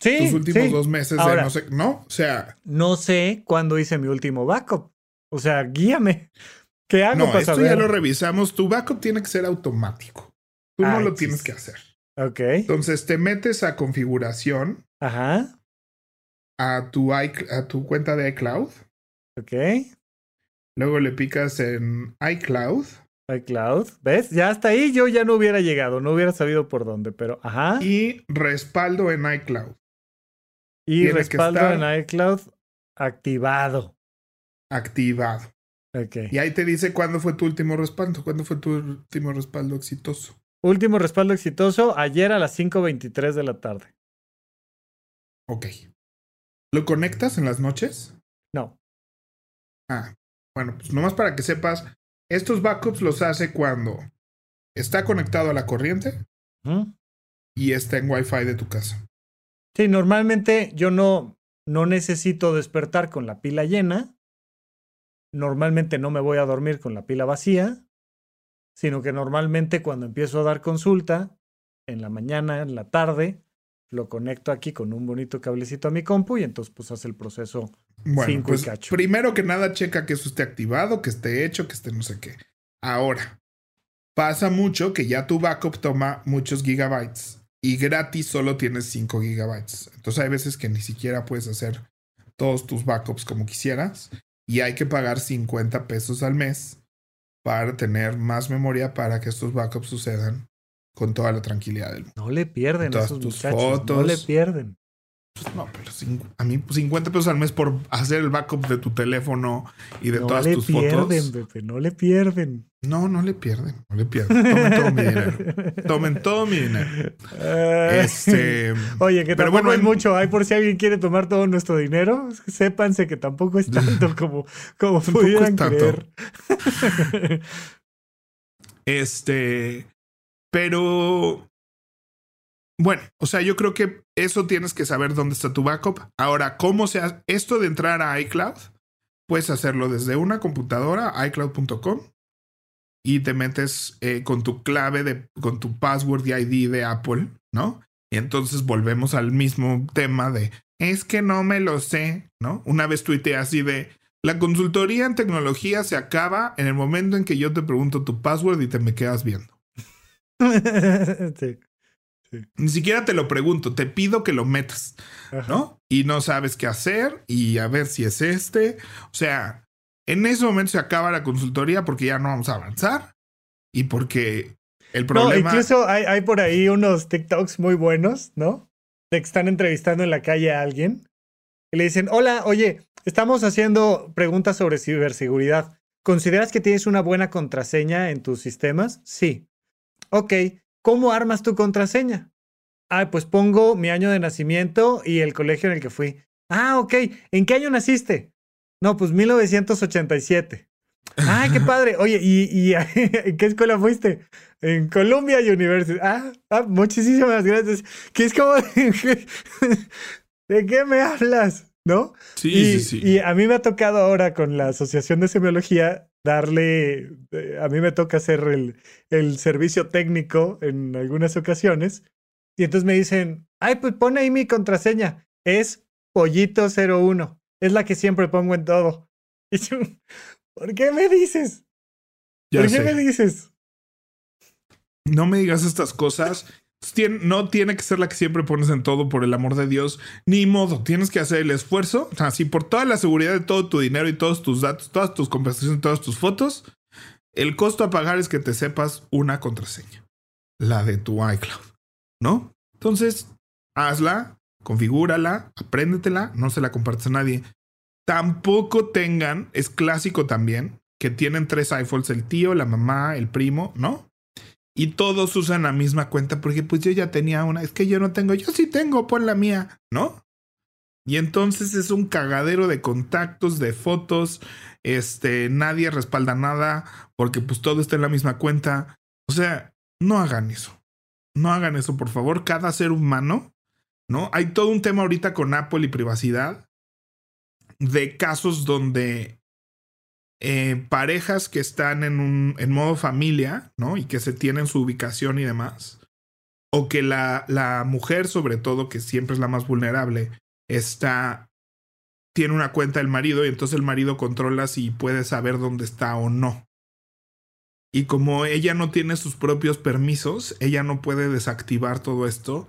Sí, tus últimos dos meses de no sé, ¿no? O sea. No sé cuándo hice mi último backup. O sea, guíame. ¿Qué hago no, para esto saber? ya lo revisamos. Tu backup tiene que ser automático. Tú no Ay, lo tienes que hacer. Ok. Entonces te metes a configuración, Ajá. a tu, a tu cuenta de iCloud. Ok. Luego le picas en iCloud iCloud. ¿Ves? Ya hasta ahí yo ya no hubiera llegado, no hubiera sabido por dónde, pero ajá. Y respaldo en iCloud. Que respaldo estar- en iCloud activado. Activado. Ok. Y ahí te dice cuándo fue tu último respaldo. ¿Cuándo fue tu último respaldo exitoso? Último respaldo exitoso ayer a las 5.23 de la tarde. Ok. ¿Lo conectas en las noches? No. Ah, bueno, pues nomás para que sepas, estos backups los hace cuando está conectado a la corriente y está en Wi-Fi de tu casa. Sí, normalmente yo no, no necesito despertar con la pila llena. Normalmente no me voy a dormir con la pila vacía, sino que normalmente cuando empiezo a dar consulta, en la mañana, en la tarde, lo conecto aquí con un bonito cablecito a mi compu y entonces pues hace el proceso. Bueno, Cinco y pues cacho. primero que nada checa que eso esté activado, que esté hecho, que esté no sé qué. Ahora, pasa mucho que ya tu backup toma muchos gigabytes y gratis solo tienes 5 gigabytes. Entonces hay veces que ni siquiera puedes hacer todos tus backups como quisieras y hay que pagar 50 pesos al mes para tener más memoria para que estos backups sucedan con toda la tranquilidad del mundo. No le pierden a Todas esos tus muchachos. No fotos. le pierden. Pues no, pero a mí 50 pesos al mes por hacer el backup de tu teléfono y de no todas le tus pierden, fotos. Pepe, no le pierden. No, no le pierden, no le pierden. Tomen todo mi dinero. Tomen todo mi dinero. Ah. Este. Oye, que Pero tampoco bueno, es mucho. Hay por si alguien quiere tomar todo nuestro dinero, sépanse que tampoco es tanto como, como pudieran es tanto. creer. Este. Pero. Bueno, o sea, yo creo que eso tienes que saber dónde está tu backup. Ahora, ¿cómo se hace esto de entrar a iCloud? Puedes hacerlo desde una computadora, iCloud.com, y te metes eh, con tu clave, de, con tu password y ID de Apple, ¿no? Y entonces volvemos al mismo tema de, es que no me lo sé, ¿no? Una vez tuiteé así de, la consultoría en tecnología se acaba en el momento en que yo te pregunto tu password y te me quedas viendo. Sí. Ni siquiera te lo pregunto, te pido que lo metas, Ajá. ¿no? Y no sabes qué hacer y a ver si es este. O sea, en ese momento se acaba la consultoría porque ya no vamos a avanzar y porque el No, problema... incluso hay, hay por ahí unos TikToks muy buenos, ¿no? De que están entrevistando en la calle a alguien y le dicen, hola, oye, estamos haciendo preguntas sobre ciberseguridad. ¿Consideras que tienes una buena contraseña en tus sistemas? Sí. Ok, ¿cómo armas tu contraseña? Ah, pues pongo mi año de nacimiento y el colegio en el que fui. Ah, ok, ¿en qué año naciste? No, pues 1987. Ay, qué padre. Oye, ¿y, y en qué escuela fuiste? En Columbia University. Ah, ah, muchísimas gracias. Que es como de, ¿de qué me hablas? ¿No? Sí, y, sí, sí. y a mí me ha tocado ahora con la Asociación de Semiología darle, eh, a mí me toca hacer el, el servicio técnico en algunas ocasiones. Y entonces me dicen, ay, pues pon ahí mi contraseña. Es pollito01. Es la que siempre pongo en todo. Y yo, ¿por qué me dices? Ya ¿Por qué me dices? No me digas estas cosas. No tiene que ser la que siempre pones en todo, por el amor de Dios. Ni modo, tienes que hacer el esfuerzo. Así, por toda la seguridad de todo tu dinero y todos tus datos, todas tus conversaciones, todas tus fotos, el costo a pagar es que te sepas una contraseña. La de tu iCloud. ¿No? Entonces, hazla, configúrala, apréndetela, no se la compartes a nadie. Tampoco tengan, es clásico también, que tienen tres iPhones, el tío, la mamá, el primo, ¿no? Y todos usan la misma cuenta porque pues yo ya tenía una, es que yo no tengo, yo sí tengo, pon la mía, ¿no? Y entonces es un cagadero de contactos, de fotos, este, nadie respalda nada porque pues todo está en la misma cuenta. O sea, no hagan eso. No hagan eso, por favor. Cada ser humano, ¿no? Hay todo un tema ahorita con Apple y privacidad de casos donde eh, parejas que están en un en modo familia, ¿no? Y que se tienen su ubicación y demás. O que la, la mujer, sobre todo, que siempre es la más vulnerable, está. tiene una cuenta del marido y entonces el marido controla si puede saber dónde está o no. Y como ella no tiene sus propios permisos, ella no puede desactivar todo esto.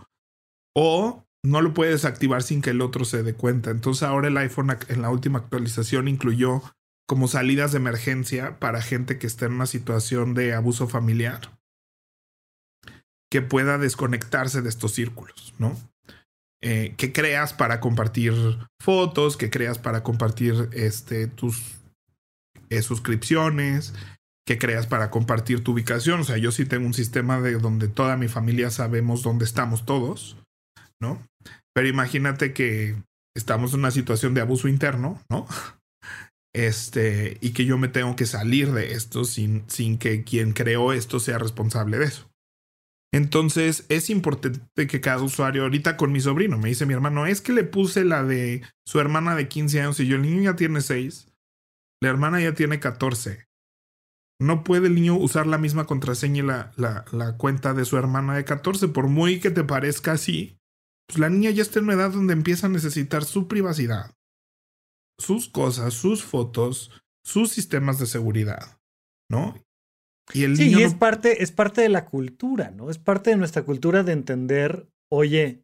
O no lo puede desactivar sin que el otro se dé cuenta. Entonces ahora el iPhone en la última actualización incluyó como salidas de emergencia para gente que está en una situación de abuso familiar que pueda desconectarse de estos círculos, ¿no? Eh, que creas para compartir fotos, que creas para compartir este, tus eh, suscripciones, que creas para compartir tu ubicación. O sea, yo sí tengo un sistema de donde toda mi familia sabemos dónde estamos todos, ¿no? Pero imagínate que estamos en una situación de abuso interno, ¿no? Este, y que yo me tengo que salir de esto sin, sin que quien creó esto sea responsable de eso. Entonces es importante que cada usuario, ahorita con mi sobrino, me dice mi hermano, es que le puse la de su hermana de 15 años y yo, el niño ya tiene 6, la hermana ya tiene 14. No puede el niño usar la misma contraseña y la, la, la cuenta de su hermana de 14, por muy que te parezca así. Pues la niña ya está en una edad donde empieza a necesitar su privacidad, sus cosas, sus fotos, sus sistemas de seguridad, ¿no? Y el sí, y es, parte, es parte de la cultura, ¿no? Es parte de nuestra cultura de entender, oye,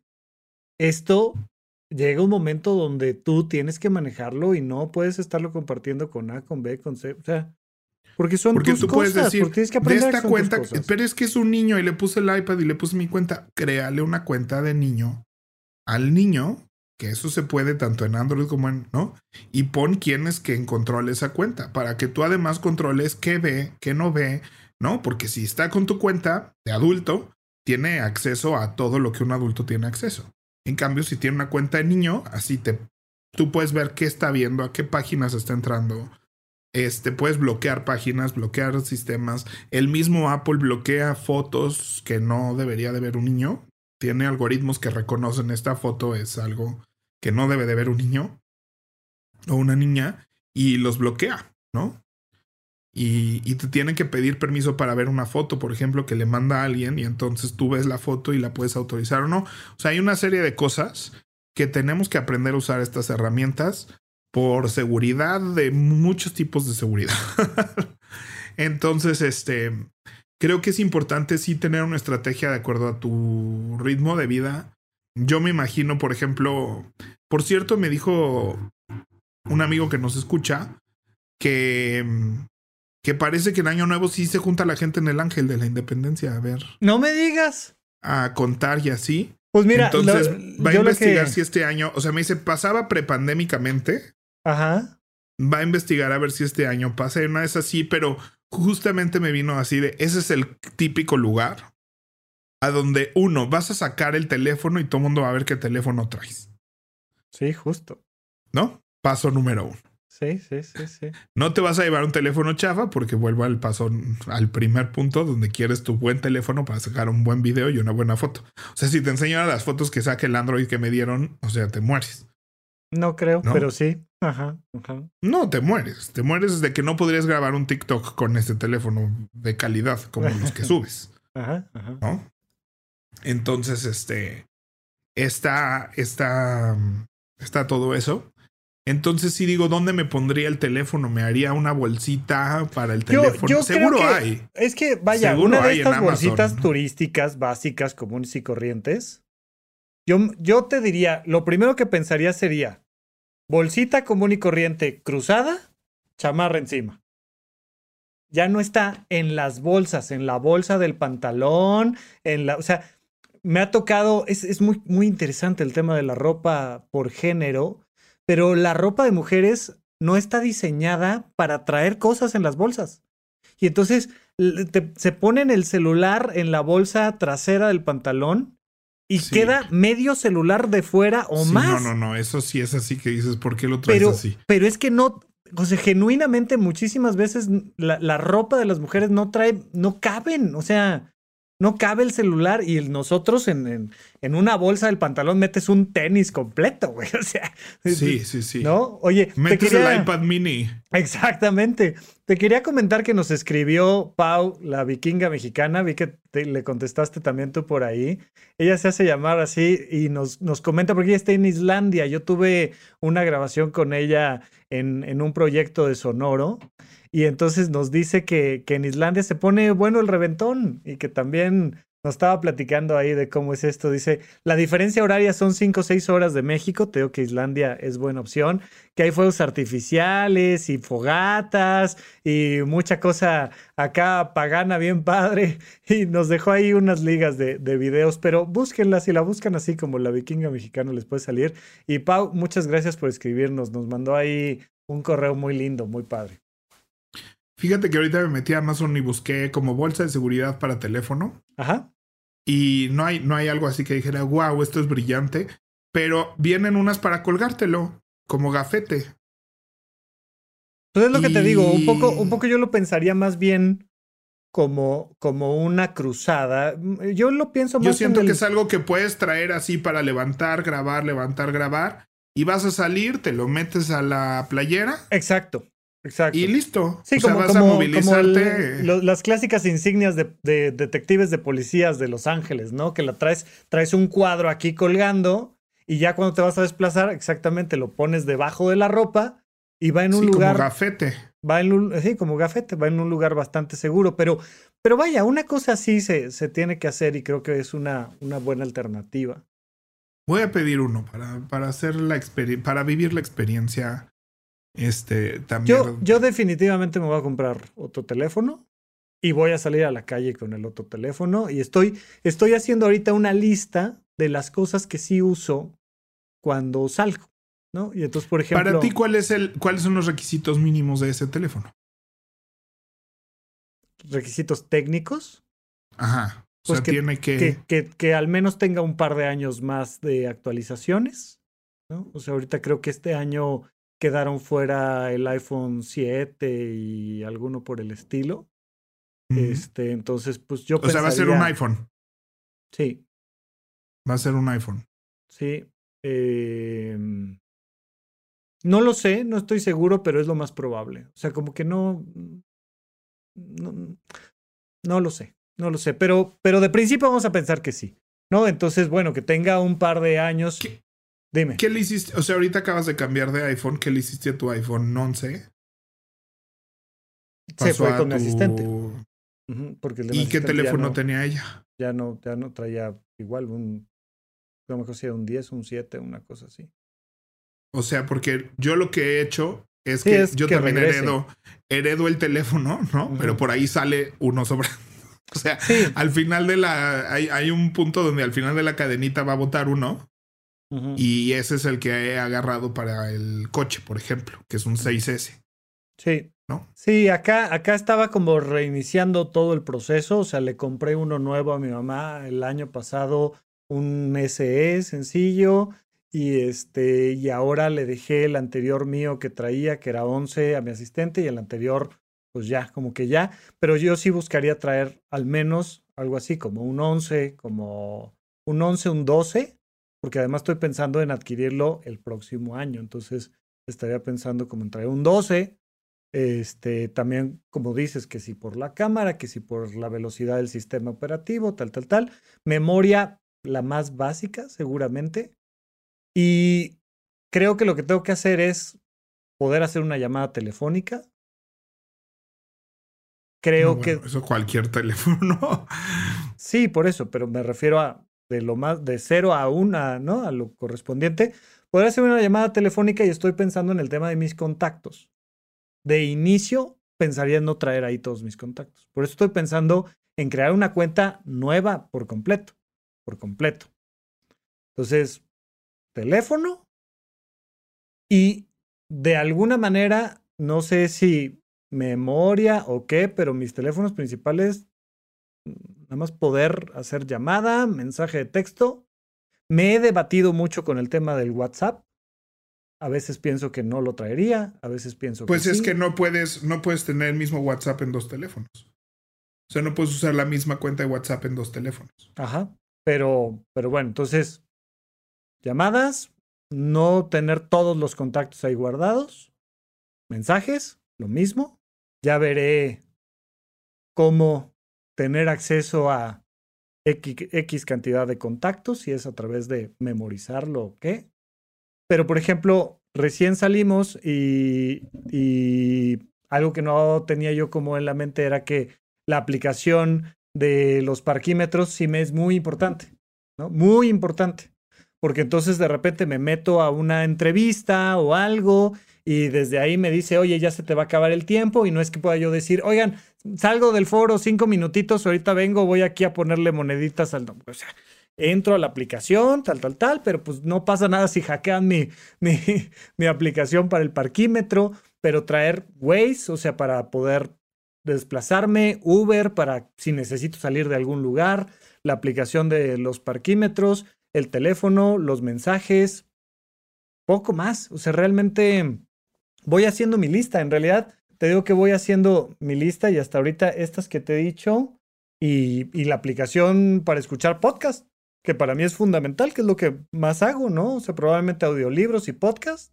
esto llega un momento donde tú tienes que manejarlo y no puedes estarlo compartiendo con A, con B, con C. O sea, porque son porque tus tú cosas, puedes decir, tienes que aprender de esta cuenta, pero es que es un niño y le puse el iPad y le puse mi cuenta. Créale una cuenta de niño al niño, que eso se puede tanto en Android como en, ¿no? Y pon quién es quien controle esa cuenta, para que tú además controles qué ve, qué no ve, ¿no? Porque si está con tu cuenta de adulto, tiene acceso a todo lo que un adulto tiene acceso. En cambio, si tiene una cuenta de niño, así te, tú puedes ver qué está viendo, a qué páginas está entrando. Este, puedes bloquear páginas, bloquear sistemas. El mismo Apple bloquea fotos que no debería de ver un niño. Tiene algoritmos que reconocen esta foto es algo que no debe de ver un niño o una niña y los bloquea, ¿no? Y, y, te tienen que pedir permiso para ver una foto, por ejemplo, que le manda a alguien y entonces tú ves la foto y la puedes autorizar o no. O sea, hay una serie de cosas que tenemos que aprender a usar estas herramientas por seguridad de muchos tipos de seguridad. entonces, este, creo que es importante sí tener una estrategia de acuerdo a tu ritmo de vida. Yo me imagino, por ejemplo, por cierto, me dijo un amigo que nos escucha que que parece que el año nuevo sí se junta la gente en el Ángel de la Independencia. A ver. No me digas. A contar y así. Pues mira, entonces va a investigar si este año, o sea, me dice, pasaba prepandémicamente. Ajá. Va a investigar a ver si este año pasa. una es así, pero justamente me vino así de, ese es el típico lugar a donde uno, vas a sacar el teléfono y todo el mundo va a ver qué teléfono traes. Sí, justo. ¿No? Paso número uno. Sí, sí, sí, sí. No te vas a llevar un teléfono chafa porque vuelvo al paso, al primer punto donde quieres tu buen teléfono para sacar un buen video y una buena foto. O sea, si te enseño las fotos que saque el Android que me dieron, o sea, te mueres. No creo, pero sí. Ajá, ajá. No, te mueres. Te mueres de que no podrías grabar un TikTok con este teléfono de calidad como los que subes. Ajá, ajá. ¿No? Entonces, este. Está. Está. Está todo eso. Entonces sí digo, ¿dónde me pondría el teléfono? ¿Me haría una bolsita para el teléfono? Seguro hay. Es que, vaya, una de estas bolsitas turísticas básicas, comunes y corrientes. Yo, yo te diría, lo primero que pensaría sería bolsita común y corriente cruzada, chamarra encima. Ya no está en las bolsas, en la bolsa del pantalón, en la, o sea, me ha tocado, es, es muy, muy interesante el tema de la ropa por género pero la ropa de mujeres no está diseñada para traer cosas en las bolsas. Y entonces se ponen el celular en la bolsa trasera del pantalón y queda medio celular de fuera o más. No, no, no, eso sí es así que dices, ¿por qué lo traes pero, así? Pero es que no, o sea, genuinamente muchísimas veces la, la, ropa de las mujeres no trae, no caben, o sea, no cabe el celular y nosotros en, en, una bolsa del pantalón metes un tenis completo, güey. O sea. Sí, sí, sí. ¿No? Oye. Metes el iPad mini. Exactamente. Te quería comentar que nos escribió Pau, la vikinga mexicana. Vi que le contestaste también tú por ahí. Ella se hace llamar así y nos, nos comenta, porque ella está en Islandia. Yo tuve una grabación con ella en, en un proyecto de Sonoro y entonces nos dice que, que en Islandia se pone bueno el reventón y que también nos estaba platicando ahí de cómo es esto. Dice, la diferencia horaria son 5 o 6 horas de México. Te digo que Islandia es buena opción. Que hay fuegos artificiales y fogatas y mucha cosa acá pagana bien padre. Y nos dejó ahí unas ligas de, de videos, pero búsquenlas si la buscan así como la vikinga mexicana les puede salir. Y Pau, muchas gracias por escribirnos. Nos mandó ahí un correo muy lindo, muy padre. Fíjate que ahorita me metí a Amazon y busqué como bolsa de seguridad para teléfono. Ajá. Y no hay, no hay algo así que dijera, wow, esto es brillante. Pero vienen unas para colgártelo, como gafete. Pues es lo que te digo, un poco, un poco yo lo pensaría más bien como, como una cruzada. Yo lo pienso más Yo siento que es algo que puedes traer así para levantar, grabar, levantar, grabar. Y vas a salir, te lo metes a la playera. Exacto. Exacto. Y listo. Sí, como, vas a movilizarte. las clásicas insignias de, detectives de policías de Los Ángeles, ¿no? Que la traes, traes un cuadro aquí colgando y ya cuando te vas a desplazar, exactamente lo pones debajo de la ropa y va en un lugar. Como gafete. Va en un, sí, como gafete, va en un lugar bastante seguro. Pero, pero vaya, una cosa así se, se tiene que hacer y creo que es una, una buena alternativa. Voy a pedir uno para, para hacer la para vivir la experiencia este, también. Yo, yo definitivamente me voy a comprar otro teléfono y voy a salir a la calle con el otro teléfono y estoy, estoy haciendo ahorita una lista de las cosas que sí uso cuando salgo, ¿no? Y entonces, por ejemplo... Para ti, ¿cuál es el, ¿cuáles son los requisitos mínimos de ese teléfono? ¿Requisitos técnicos? Ajá. O pues sea, que, tiene que... Que, que... que al menos tenga un par de años más de actualizaciones, ¿no? O sea, ahorita creo que este año quedaron fuera el iPhone 7 y alguno por el estilo. Este, entonces, pues yo O sea, va a ser un iPhone. Sí. Va a ser un iPhone. Sí. Eh, no lo sé, no estoy seguro, pero es lo más probable. O sea, como que no. No, no lo sé, no lo sé. Pero, pero de principio vamos a pensar que sí. ¿No? Entonces, bueno, que tenga un par de años. Dime. ¿Qué le hiciste? O sea, ahorita acabas de cambiar de iPhone. ¿Qué le hiciste a tu iPhone 11? Se fue con tu... asistente. porque ¿Y qué teléfono tenía ella? Ya no, ya no traía igual un, no me acuerdo un 10, un 7, una cosa así. O sea, porque yo lo que he hecho es que yo también heredo, heredo el teléfono, ¿no? Pero por ahí sale uno sobre. o sea, al final de la. Hay, hay, un punto donde al final de la cadenita va a votar uno. Y ese es el que he agarrado para el coche, por ejemplo, que es un 6S. Sí. ¿No? Sí, acá, acá estaba como reiniciando todo el proceso. O sea, le compré uno nuevo a mi mamá el año pasado, un SE sencillo. Y este, y ahora le dejé el anterior mío que traía, que era 11 a mi asistente, y el anterior, pues ya, como que ya. Pero yo sí buscaría traer al menos algo así, como un 11, como un 11, un 12 porque además estoy pensando en adquirirlo el próximo año. Entonces estaría pensando como en traer un 12. Este, también, como dices, que si por la cámara, que si por la velocidad del sistema operativo, tal, tal, tal. Memoria, la más básica, seguramente. Y creo que lo que tengo que hacer es poder hacer una llamada telefónica. Creo que. Eso cualquier teléfono. sí, por eso, pero me refiero a de lo más de cero a una, ¿no? A lo correspondiente, podría hacer una llamada telefónica y estoy pensando en el tema de mis contactos. De inicio, pensaría en no traer ahí todos mis contactos. Por eso estoy pensando en crear una cuenta nueva por completo, por completo. Entonces, teléfono y de alguna manera, no sé si memoria o qué, pero mis teléfonos principales Nada más poder hacer llamada, mensaje de texto. Me he debatido mucho con el tema del WhatsApp. A veces pienso que no lo traería, a veces pienso pues que Pues es que no puedes, no puedes tener el mismo WhatsApp en dos teléfonos. O sea, no puedes usar la misma cuenta de WhatsApp en dos teléfonos. Ajá. Pero, pero bueno, entonces, llamadas, no tener todos los contactos ahí guardados. Mensajes, lo mismo. Ya veré cómo tener acceso a X, cantidad de contactos, si es a través de memorizarlo o qué. Pero, por ejemplo, recién salimos y, y algo que no tenía yo como en la mente era que la aplicación de los parquímetros sí me es muy importante, ¿no? Muy importante. Porque entonces de repente me meto a una entrevista o algo y desde ahí me dice, oye, ya se te va a acabar el tiempo y no es que pueda yo decir, oigan, salgo del foro cinco minutitos, ahorita vengo, voy aquí a ponerle moneditas al... O sea, entro a la aplicación, tal, tal, tal, pero pues no pasa nada si hackean mi, mi, mi aplicación para el parquímetro, pero traer Waze, o sea, para poder desplazarme, Uber para si necesito salir de algún lugar, la aplicación de los parquímetros, el teléfono, los mensajes, poco más. O sea, realmente voy haciendo mi lista. En realidad, te digo que voy haciendo mi lista y hasta ahorita estas que te he dicho y, la aplicación para escuchar podcast, que para mí es fundamental, que es lo que más hago, ¿no? O sea, probablemente audiolibros y podcast.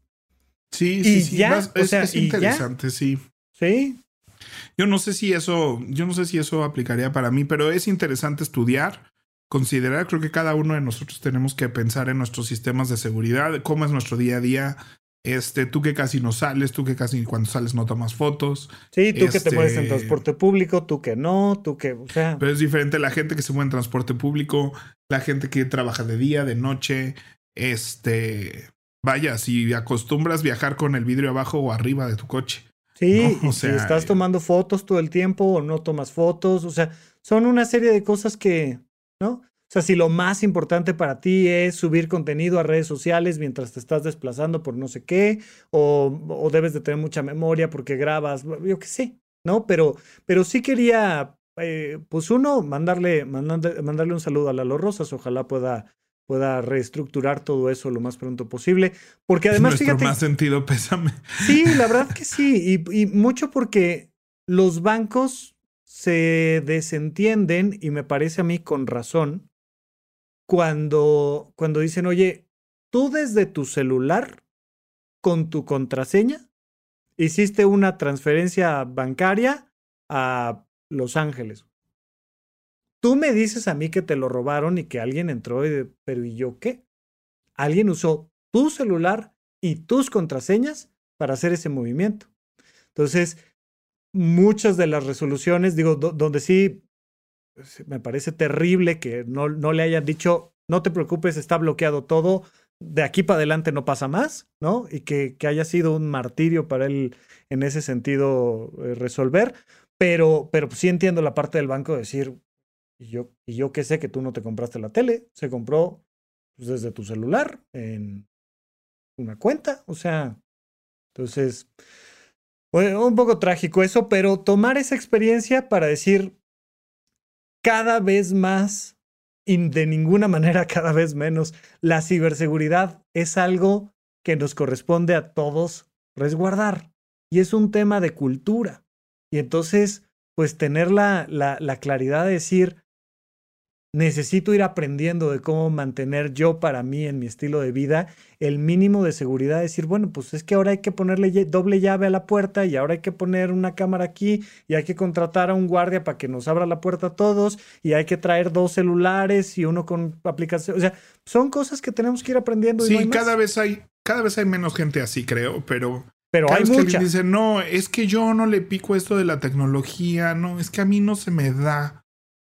Sí, sí, sí. es, interesante, sí. Sí. Yo no sé si eso, yo no sé si eso aplicaría para mí, pero es interesante estudiar, considerar. Creo que cada uno de nosotros tenemos que pensar en nuestros sistemas de seguridad, cómo es nuestro día a día, este, tú que casi no sales, tú que casi cuando sales no tomas fotos. Sí, tú que te mueves en este transporte público, tú que no, tú que, o sea. Pero es diferente la gente que se mueve en transporte público, la gente que trabaja de día, de noche. Este, vaya, si acostumbras viajar con el vidrio abajo o arriba de tu coche. Sí, o sea, si estás tomando fotos todo el tiempo o no tomas fotos, o sea, son una serie de cosas que, ¿no? O sea, si lo más importante para ti es subir contenido a redes sociales mientras te estás desplazando por no sé qué, o, debes de tener mucha memoria porque grabas, yo qué sé, ¿no? Pero, pero sí quería, eh, pues uno, mandarle, mandarle, un saludo a Lalo Rosas, ojalá pueda pueda reestructurar todo eso lo más pronto posible. Porque además, Nuestro fíjate. más sentido, pésame. Sí, la verdad que sí. Y, y, mucho porque los bancos se desentienden, y me parece a mí con razón, cuando, cuando dicen, oye, tú desde tu celular, con tu contraseña, hiciste una transferencia bancaria a Los Ángeles. Tú me dices a mí que te lo robaron y que alguien entró, y, pero ¿y yo qué? Alguien usó tu celular y tus contraseñas para hacer ese movimiento. Entonces, muchas de las resoluciones, digo, donde sí me parece terrible que no, no le hayan dicho, no te preocupes, está bloqueado todo, de aquí para adelante no pasa más, ¿no? Y que, que haya sido un martirio para él en ese sentido eh, resolver, pero, pero sí entiendo la parte del banco de decir, y yo, y yo que sé que tú no te compraste la tele, se compró pues, desde tu celular en una cuenta, o sea, entonces, un poco trágico eso, pero tomar esa experiencia para decir, cada vez más y de ninguna manera cada vez menos. La ciberseguridad es algo que nos corresponde a todos resguardar y es un tema de cultura. Y entonces, pues tener la, la, la claridad de decir, necesito ir aprendiendo de cómo mantener yo para mí en mi estilo de vida el mínimo de seguridad, decir, bueno, pues es que ahora hay que ponerle doble llave a la puerta y ahora hay que poner una cámara aquí y hay que contratar a un guardia para que nos abra la puerta a todos y hay que traer dos celulares y uno con aplicación, o sea, son cosas que tenemos que ir aprendiendo. Sí, cada vez hay cada vez hay menos gente así, creo, pero pero hay mucha. Que dice, no, es que yo no le pico esto de la tecnología, no, es que a mí no se me da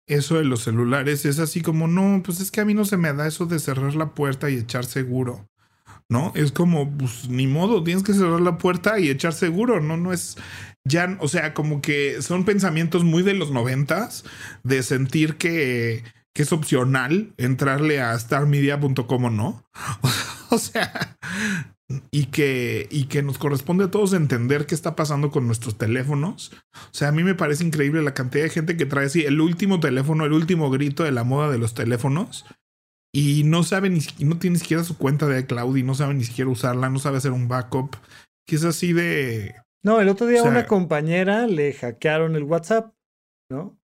eso de los celulares es así como, no, pues es que a mí no se me da eso de cerrar la puerta y echar seguro. ¿No? Es como, pues ni modo, tienes que cerrar la puerta y echar seguro, ¿no? No es ya, o sea, como que son pensamientos muy de los noventas de sentir que, que es opcional entrarle a starmedia.com o no. o sea, y que, y que nos corresponde a todos entender qué está pasando con nuestros teléfonos. O sea, a mí me parece increíble la cantidad de gente que trae así el último teléfono, el último grito de la moda de los teléfonos y no sabe ni no tiene ni siquiera su cuenta de iCloud y no sabe ni siquiera usarla, no sabe hacer un backup, que es así de... No, el otro día a una compañera le hackearon el WhatsApp, ¿no?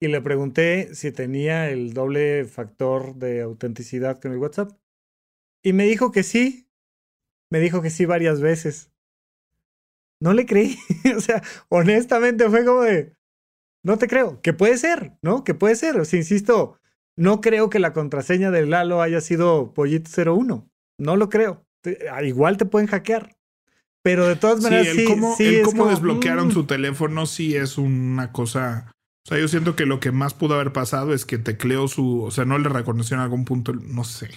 Y le pregunté si tenía el doble factor de autenticidad con el WhatsApp. Y me dijo que sí, me dijo que sí varias veces. No le creí. o sea, honestamente fue como de, no te creo. Que puede ser, ¿no? Que puede ser. O sea, insisto, no creo que la contraseña del Lalo haya sido Pollito01. No lo creo. Igual te pueden hackear. Pero de todas maneras, sí, el cómo, sí, el es cómo como, desbloquearon mm. su teléfono sí es una cosa. O sea, yo siento que lo que más pudo haber pasado es que tecleó su. O sea, no le reconoció en algún punto. No sé.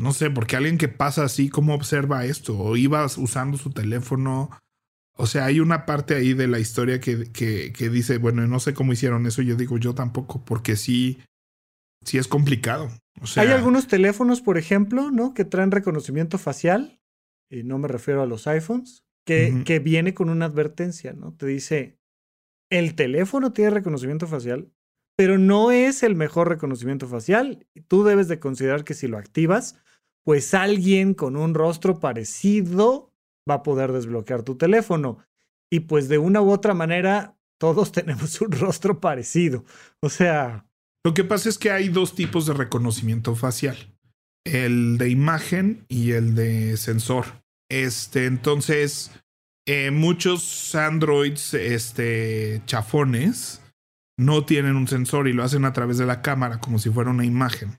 No sé, porque alguien que pasa así, ¿cómo observa esto? O ibas usando su teléfono. O sea, hay una parte ahí de la historia que, que, que dice, bueno, no sé cómo hicieron eso. Yo digo, yo tampoco, porque sí, sí es complicado. O sea, Hay algunos teléfonos, por ejemplo, ¿no? Que traen reconocimiento facial, y no me refiero a los iPhones, que, que viene con una advertencia, ¿no? Te dice, el teléfono tiene reconocimiento facial, pero no es el mejor reconocimiento facial. Tú debes de considerar que si lo activas, pues alguien con un rostro parecido va a poder desbloquear tu teléfono. Y pues de una u otra manera, todos tenemos un rostro parecido. O sea, Lo que pasa es que hay dos tipos de reconocimiento facial. El de imagen y el de sensor. Este, entonces, eh, muchos Androids, este, chafones, no tienen un sensor y lo hacen a través de la cámara, como si fuera una imagen.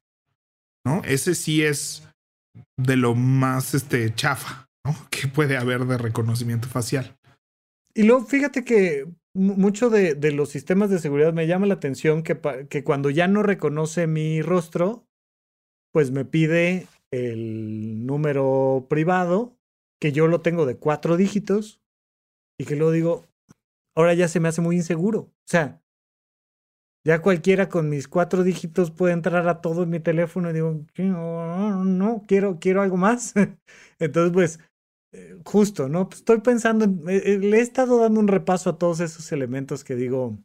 ¿No? Ese sí es de lo más, este, chafa, ¿no? Que puede haber de reconocimiento facial. Y luego fíjate que mu- mucho de, de los sistemas de seguridad me llama la atención que, que cuando ya no reconoce mi rostro, pues me pide el número privado, que yo lo tengo de cuatro dígitos, y que luego digo, ahora ya se me hace muy inseguro. O sea, ya cualquiera con mis cuatro dígitos puede entrar a todo en mi teléfono y digo, no, no, quiero, quiero algo más. Entonces, pues, eh, justo, ¿no? Pues estoy pensando, en- eh, eh, le he estado dando un repaso a todos esos elementos que digo,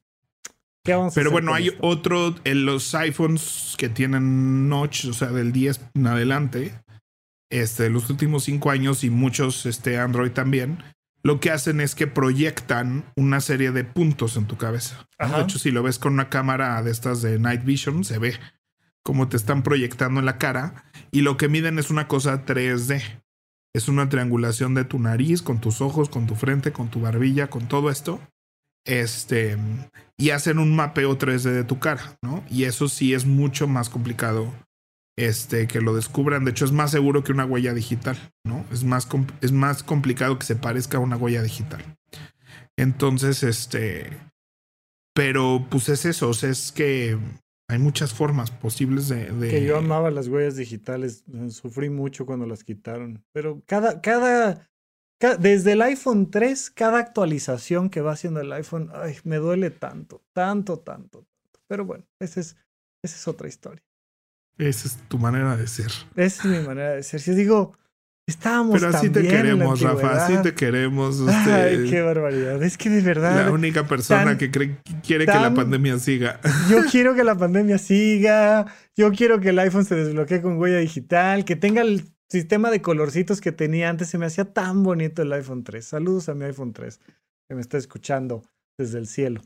¿qué vamos a Pero hacer bueno, con hay esto? otro, en los iPhones que tienen notch, o sea, del 10 en adelante, este, los últimos cinco años y muchos este, Android también, lo que hacen es que proyectan una serie de puntos en tu cabeza. De hecho, si lo ves con una cámara de estas de Night Vision, se ve cómo te están proyectando en la cara y lo que miden es una cosa 3D. Es una triangulación de tu nariz, con tus ojos, con tu frente, con tu barbilla, con todo esto. Este, y hacen un mapeo 3D de tu cara, ¿no? Y eso sí es mucho más complicado este, que lo descubran. De hecho, es más seguro que una huella digital, ¿no? Es más, es más complicado que se parezca a una huella digital. Entonces, este, pero pues es eso, o sea, es que hay muchas formas posibles de... Que yo amaba las huellas digitales, sufrí mucho cuando las quitaron. Pero cada, cada, ca- desde el iPhone 3, cada actualización que va haciendo el iPhone, ay, me duele tanto, tanto, tanto, tanto. Pero bueno, esa es, esa es otra historia. Esa es tu manera de ser. Esa es mi manera de ser. Si digo, estábamos Pero así tan te bien en la queremos, Rafa, así te queremos. Ay, usted- qué barbaridad. Es que de verdad. la única persona tan- que cree, quiere que la pandemia siga. Yo quiero que la pandemia siga. Yo quiero que el iPhone se desbloquee con huella digital. Que tenga el sistema de colorcitos que tenía antes. Se me hacía tan bonito el iPhone 3. Saludos a mi iPhone 3 que me está escuchando desde el cielo.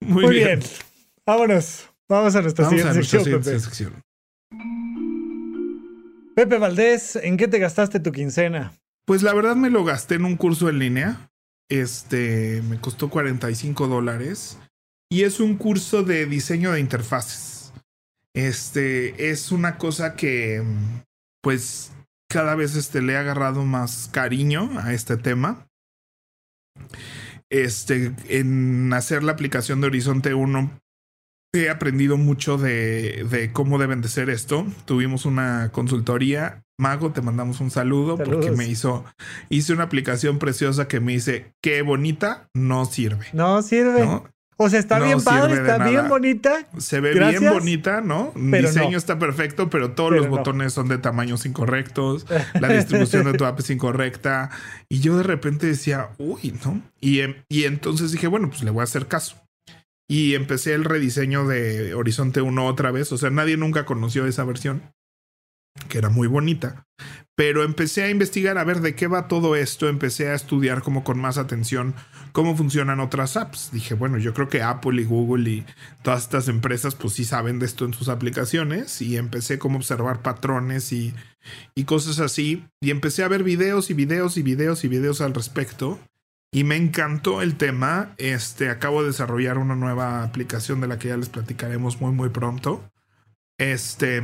Muy, Muy, bien. bien. Vámonos. Vamos a nuestra Vamos a siguiente nuestra sección, siguiente Pepe. sección. Pepe Valdés, ¿en qué te gastaste tu quincena? Pues la verdad me lo gasté en un curso en línea. Este me costó 45 dólares. Y es un curso de diseño de interfaces. Este es una cosa que, pues, cada vez este, le he agarrado más cariño a este tema. Este, en hacer la aplicación de Horizonte 1, he aprendido mucho de, de cómo deben de ser esto. Tuvimos una consultoría. Mago, te mandamos un saludo porque me hizo, hice una aplicación preciosa que me dice, qué bonita, no sirve. No sirve. ¿no? O sea, está No bien padre, está bien bonita. Se ve Gracias. bien bonita, ¿no? El diseño no. está perfecto, pero todos Pero los no. botones son de tamaños incorrectos. La distribución de tu app es incorrecta. Y yo de repente decía, uy, ¿no? Y, em- y entonces dije, bueno, pues le voy a hacer caso. Y empecé el rediseño de Horizonte 1 otra vez. O sea, nadie nunca conoció esa versión, que era muy bonita. Pero empecé a investigar a ver de qué va todo esto. Empecé a estudiar como con más atención cómo funcionan otras apps. Dije, bueno, yo creo que Apple y Google y todas estas empresas pues sí saben de esto en sus aplicaciones. Y empecé como a observar patrones y, y cosas así. Y empecé a ver videos y videos y videos y videos al respecto. Y me encantó el tema. Este, acabo de desarrollar una nueva aplicación de la que ya les platicaremos muy, muy pronto. Este.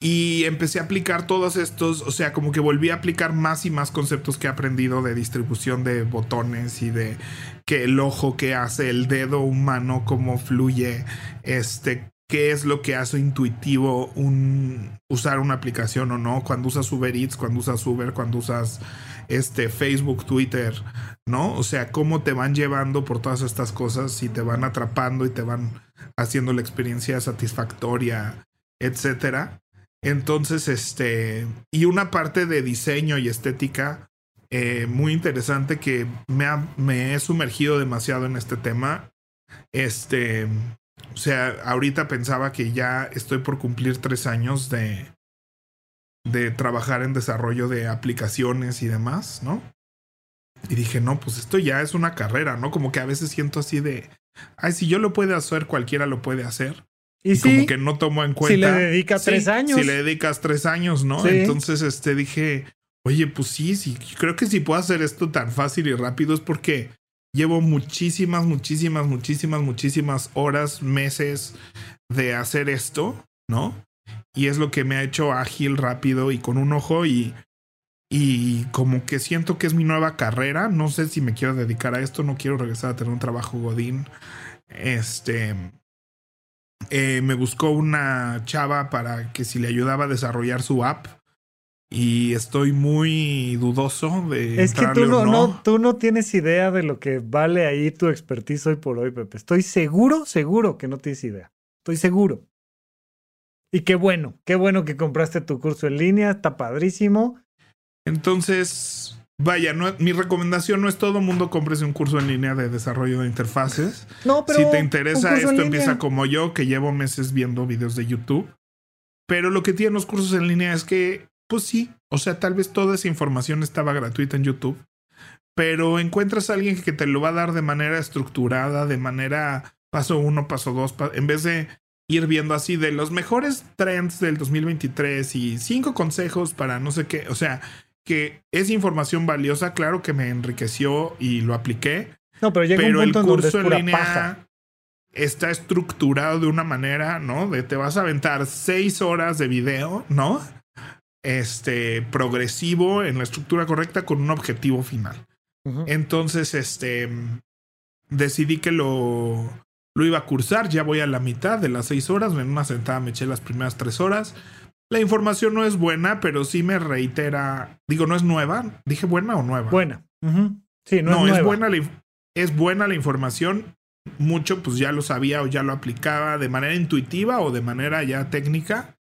Y empecé a aplicar todos estos, o sea, como que volví a aplicar más y más conceptos que he aprendido de distribución de botones y de que el ojo que hace, el dedo humano, cómo fluye, este, qué es lo que hace intuitivo un, usar una aplicación o no, cuando usas Uber Eats, cuando usas Uber, cuando usas este, Facebook, Twitter, ¿no? O sea, cómo te van llevando por todas estas cosas y te van atrapando y te van haciendo la experiencia satisfactoria, etcétera. Entonces, este, y una parte de diseño y estética eh, muy interesante que me, me he sumergido demasiado en este tema. Este, o sea, ahorita pensaba que ya estoy por cumplir tres años de, de trabajar en desarrollo de aplicaciones y demás, ¿no? Y dije, no, pues esto ya es una carrera, ¿no? Como que a veces siento así de, ay, si yo lo puedo hacer, cualquiera lo puede hacer. Y, como que no tomo en cuenta. Si le dedicas tres años. Si le dedicas tres años, ¿no? Entonces, este, dije, oye, pues sí, sí, creo que si puedo hacer esto tan fácil y rápido es porque llevo muchísimas, muchísimas, muchísimas, muchísimas horas, meses de hacer esto, ¿no? Y es lo que me ha hecho ágil, rápido y con un ojo y, y como que siento que es mi nueva carrera. No sé si me quiero dedicar a esto, no quiero regresar a tener un trabajo godín. Este, eh, me buscó una chava para que si le ayudaba a desarrollar su app. Y estoy muy dudoso de. Es que tú no, no, tú no tienes idea de lo que vale ahí tu expertise hoy por hoy, Pepe. Estoy seguro, seguro que no tienes idea. Estoy seguro. Y qué bueno, qué bueno que compraste tu curso en línea, está padrísimo. Entonces, Vaya, no, mi recomendación no es todo mundo compres un curso en línea de desarrollo de interfaces. No, pero si te interesa esto, empieza como yo, que llevo meses viendo videos de YouTube. Pero lo que tienen los cursos en línea es que, pues sí, o sea, tal vez toda esa información estaba gratuita en YouTube, pero encuentras a alguien que te lo va a dar de manera estructurada, de manera paso uno, paso dos, en vez de ir viendo así de los mejores trends del 2023 y cinco consejos para no sé qué, o sea, que es información valiosa, claro que me enriqueció y lo apliqué. No, pero llega un punto el curso en línea está estructurado de una manera, ¿no? De te vas a aventar seis horas de video, ¿no? Este, progresivo en la estructura correcta con un objetivo final. Entonces, este, decidí que lo, lo iba a cursar, ya voy a la mitad de las seis horas, en una sentada me eché las primeras tres horas la información no es buena, pero sí me reitera. Digo, no es nueva. ¿Dije buena o nueva? Buena. Sí, no, no es, buena. La, es buena la información. Mucho, pues ya lo sabía o ya lo aplicaba de manera intuitiva o de manera ya técnica.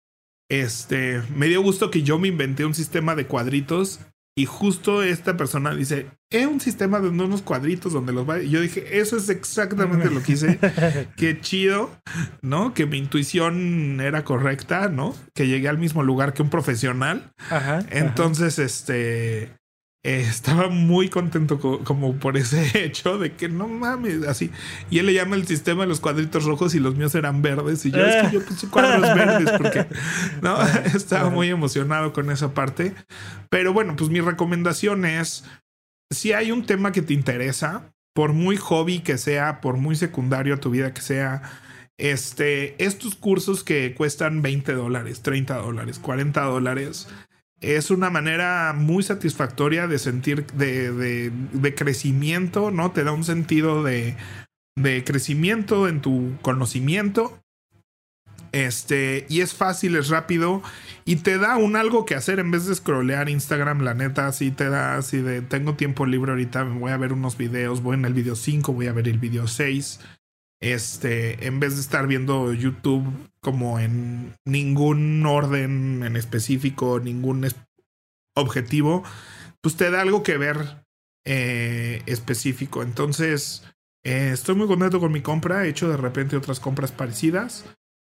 Este, me dio gusto que yo me inventé un sistema de cuadritos y justo esta persona dice, es un sistema de unos cuadritos donde los va. Y yo dije, eso es exactamente lo que hice. Qué chido, ¿no? Que mi intuición era correcta, ¿no? Que llegué al mismo lugar que un profesional. Ajá, Entonces, este eh, estaba muy contento como por ese hecho de que no mames, así. Y él le llama el sistema de los cuadritos rojos y los míos eran verdes. Y yo, es que yo puse cuadros verdes porque no estaba muy emocionado con esa parte. Pero bueno, pues mi recomendación es: si hay un tema que te interesa, por muy hobby que sea, por muy secundario a tu vida que sea, este, estos cursos que cuestan 20 dólares, 30 dólares, 40 dólares es una manera muy satisfactoria de sentir de, de, crecimiento, ¿no? Te da un sentido de, de crecimiento en tu conocimiento. Este, y es fácil, es rápido y te da un algo que hacer en vez de scrollear Instagram, la neta, así te da así de tengo tiempo libre ahorita, voy a ver unos videos, voy en el video 5, voy a ver el video 6 este, en vez de estar viendo YouTube como en ningún orden en específico, ningún objetivo, pues te da algo que ver eh, específico. Entonces, eh, estoy muy contento con mi compra. He hecho de repente otras compras parecidas.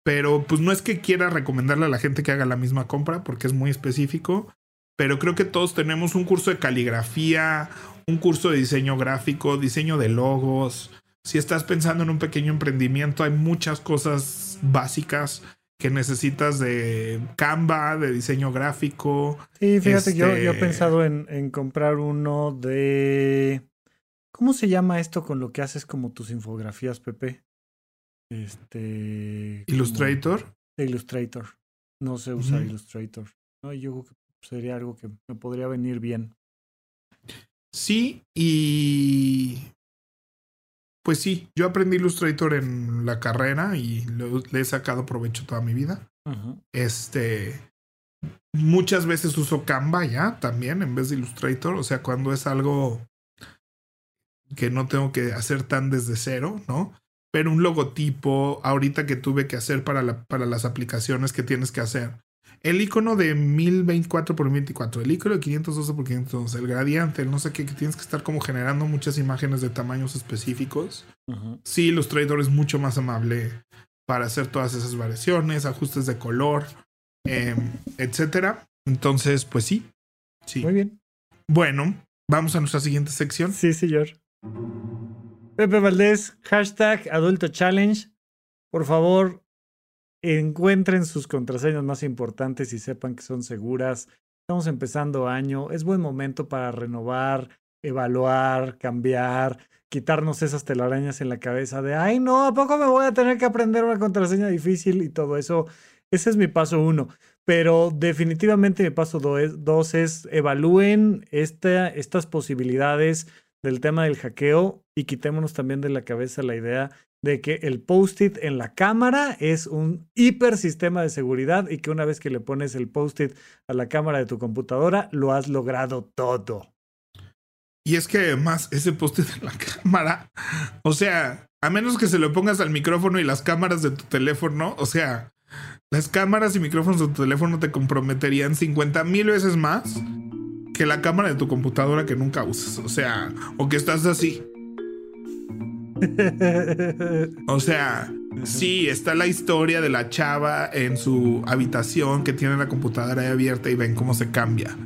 Pero pues no es que quiera recomendarle a la gente que haga la misma compra porque es muy específico. Pero creo que todos tenemos un curso de caligrafía, un curso de diseño gráfico, diseño de logos, si estás pensando en un pequeño emprendimiento, hay muchas cosas básicas que necesitas de Canva, de diseño gráfico. Sí, fíjate, yo, yo he este pensado en, en, comprar uno de... ¿Cómo se llama esto con lo que haces como tus infografías, Pepe? Este... Illustrator. Illustrator. No sé usar Illustrator. No, yo creo que sería algo que me podría venir bien. Sí, y pues sí, yo aprendí Illustrator en la carrera y le he sacado provecho toda mi vida. Este, muchas veces uso Canva ya también en vez de Illustrator, o sea, cuando es algo que no tengo que hacer tan desde cero, ¿no? Pero un logotipo, ahorita que tuve que hacer para, la, para las aplicaciones que tienes que hacer, el icono de 1024 por 1024, el icono de 512 por 512, el gradiente, el no sé qué, que tienes que estar como generando muchas imágenes de tamaños específicos. Sí, Illustrator es mucho más amable para hacer todas esas variaciones, ajustes de color, eh, etcétera. Entonces, pues sí. Sí. Muy bien. Bueno, vamos a nuestra siguiente sección. Sí, señor. Pepe Valdés, hashtag Adulto Challenge. Por favor, encuentren sus contraseñas más importantes y sepan que son seguras. Estamos empezando año, es buen momento para renovar, evaluar, cambiar, quitarnos esas telarañas en la cabeza de, ay no, ¿a poco me voy a tener que aprender una contraseña difícil y todo eso? Ese es mi paso uno. Pero definitivamente mi paso dos es evalúen estas posibilidades del tema del hackeo y quitémonos también de la cabeza la idea de que el post-it en la cámara es un hiper sistema de seguridad y que una vez que le pones el post-it a la cámara de tu computadora, lo has logrado todo. Y es que además ese post-it en la cámara, o sea, a menos que se lo pongas al micrófono y las cámaras de tu teléfono, o sea, las cámaras y micrófonos de tu teléfono te comprometerían 50 mil veces más que la cámara de tu computadora que nunca usas. O sea, o que estás así. o sea, sí, está la historia de la chava en su habitación que tiene la computadora ahí abierta y ven cómo se cambia.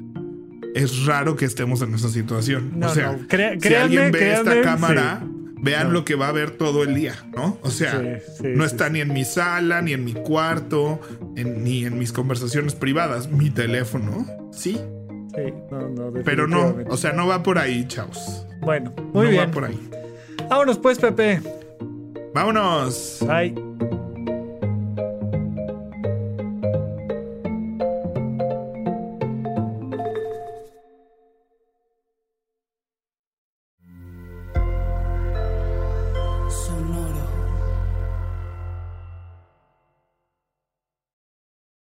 Es raro que estemos en esa situación. o sea, si alguien ve esta cámara, vean lo que va a ver todo el día, ¿no? O sea, no está ni en mi sala, ni en mi cuarto, ni en mis conversaciones privadas. Mi teléfono, sí. Sí, no, no, Pero no, o sea, no va por ahí, chavos. Bueno, muy no bien. va por ahí. Vámonos pues, Pepe. Vámonos. Bye.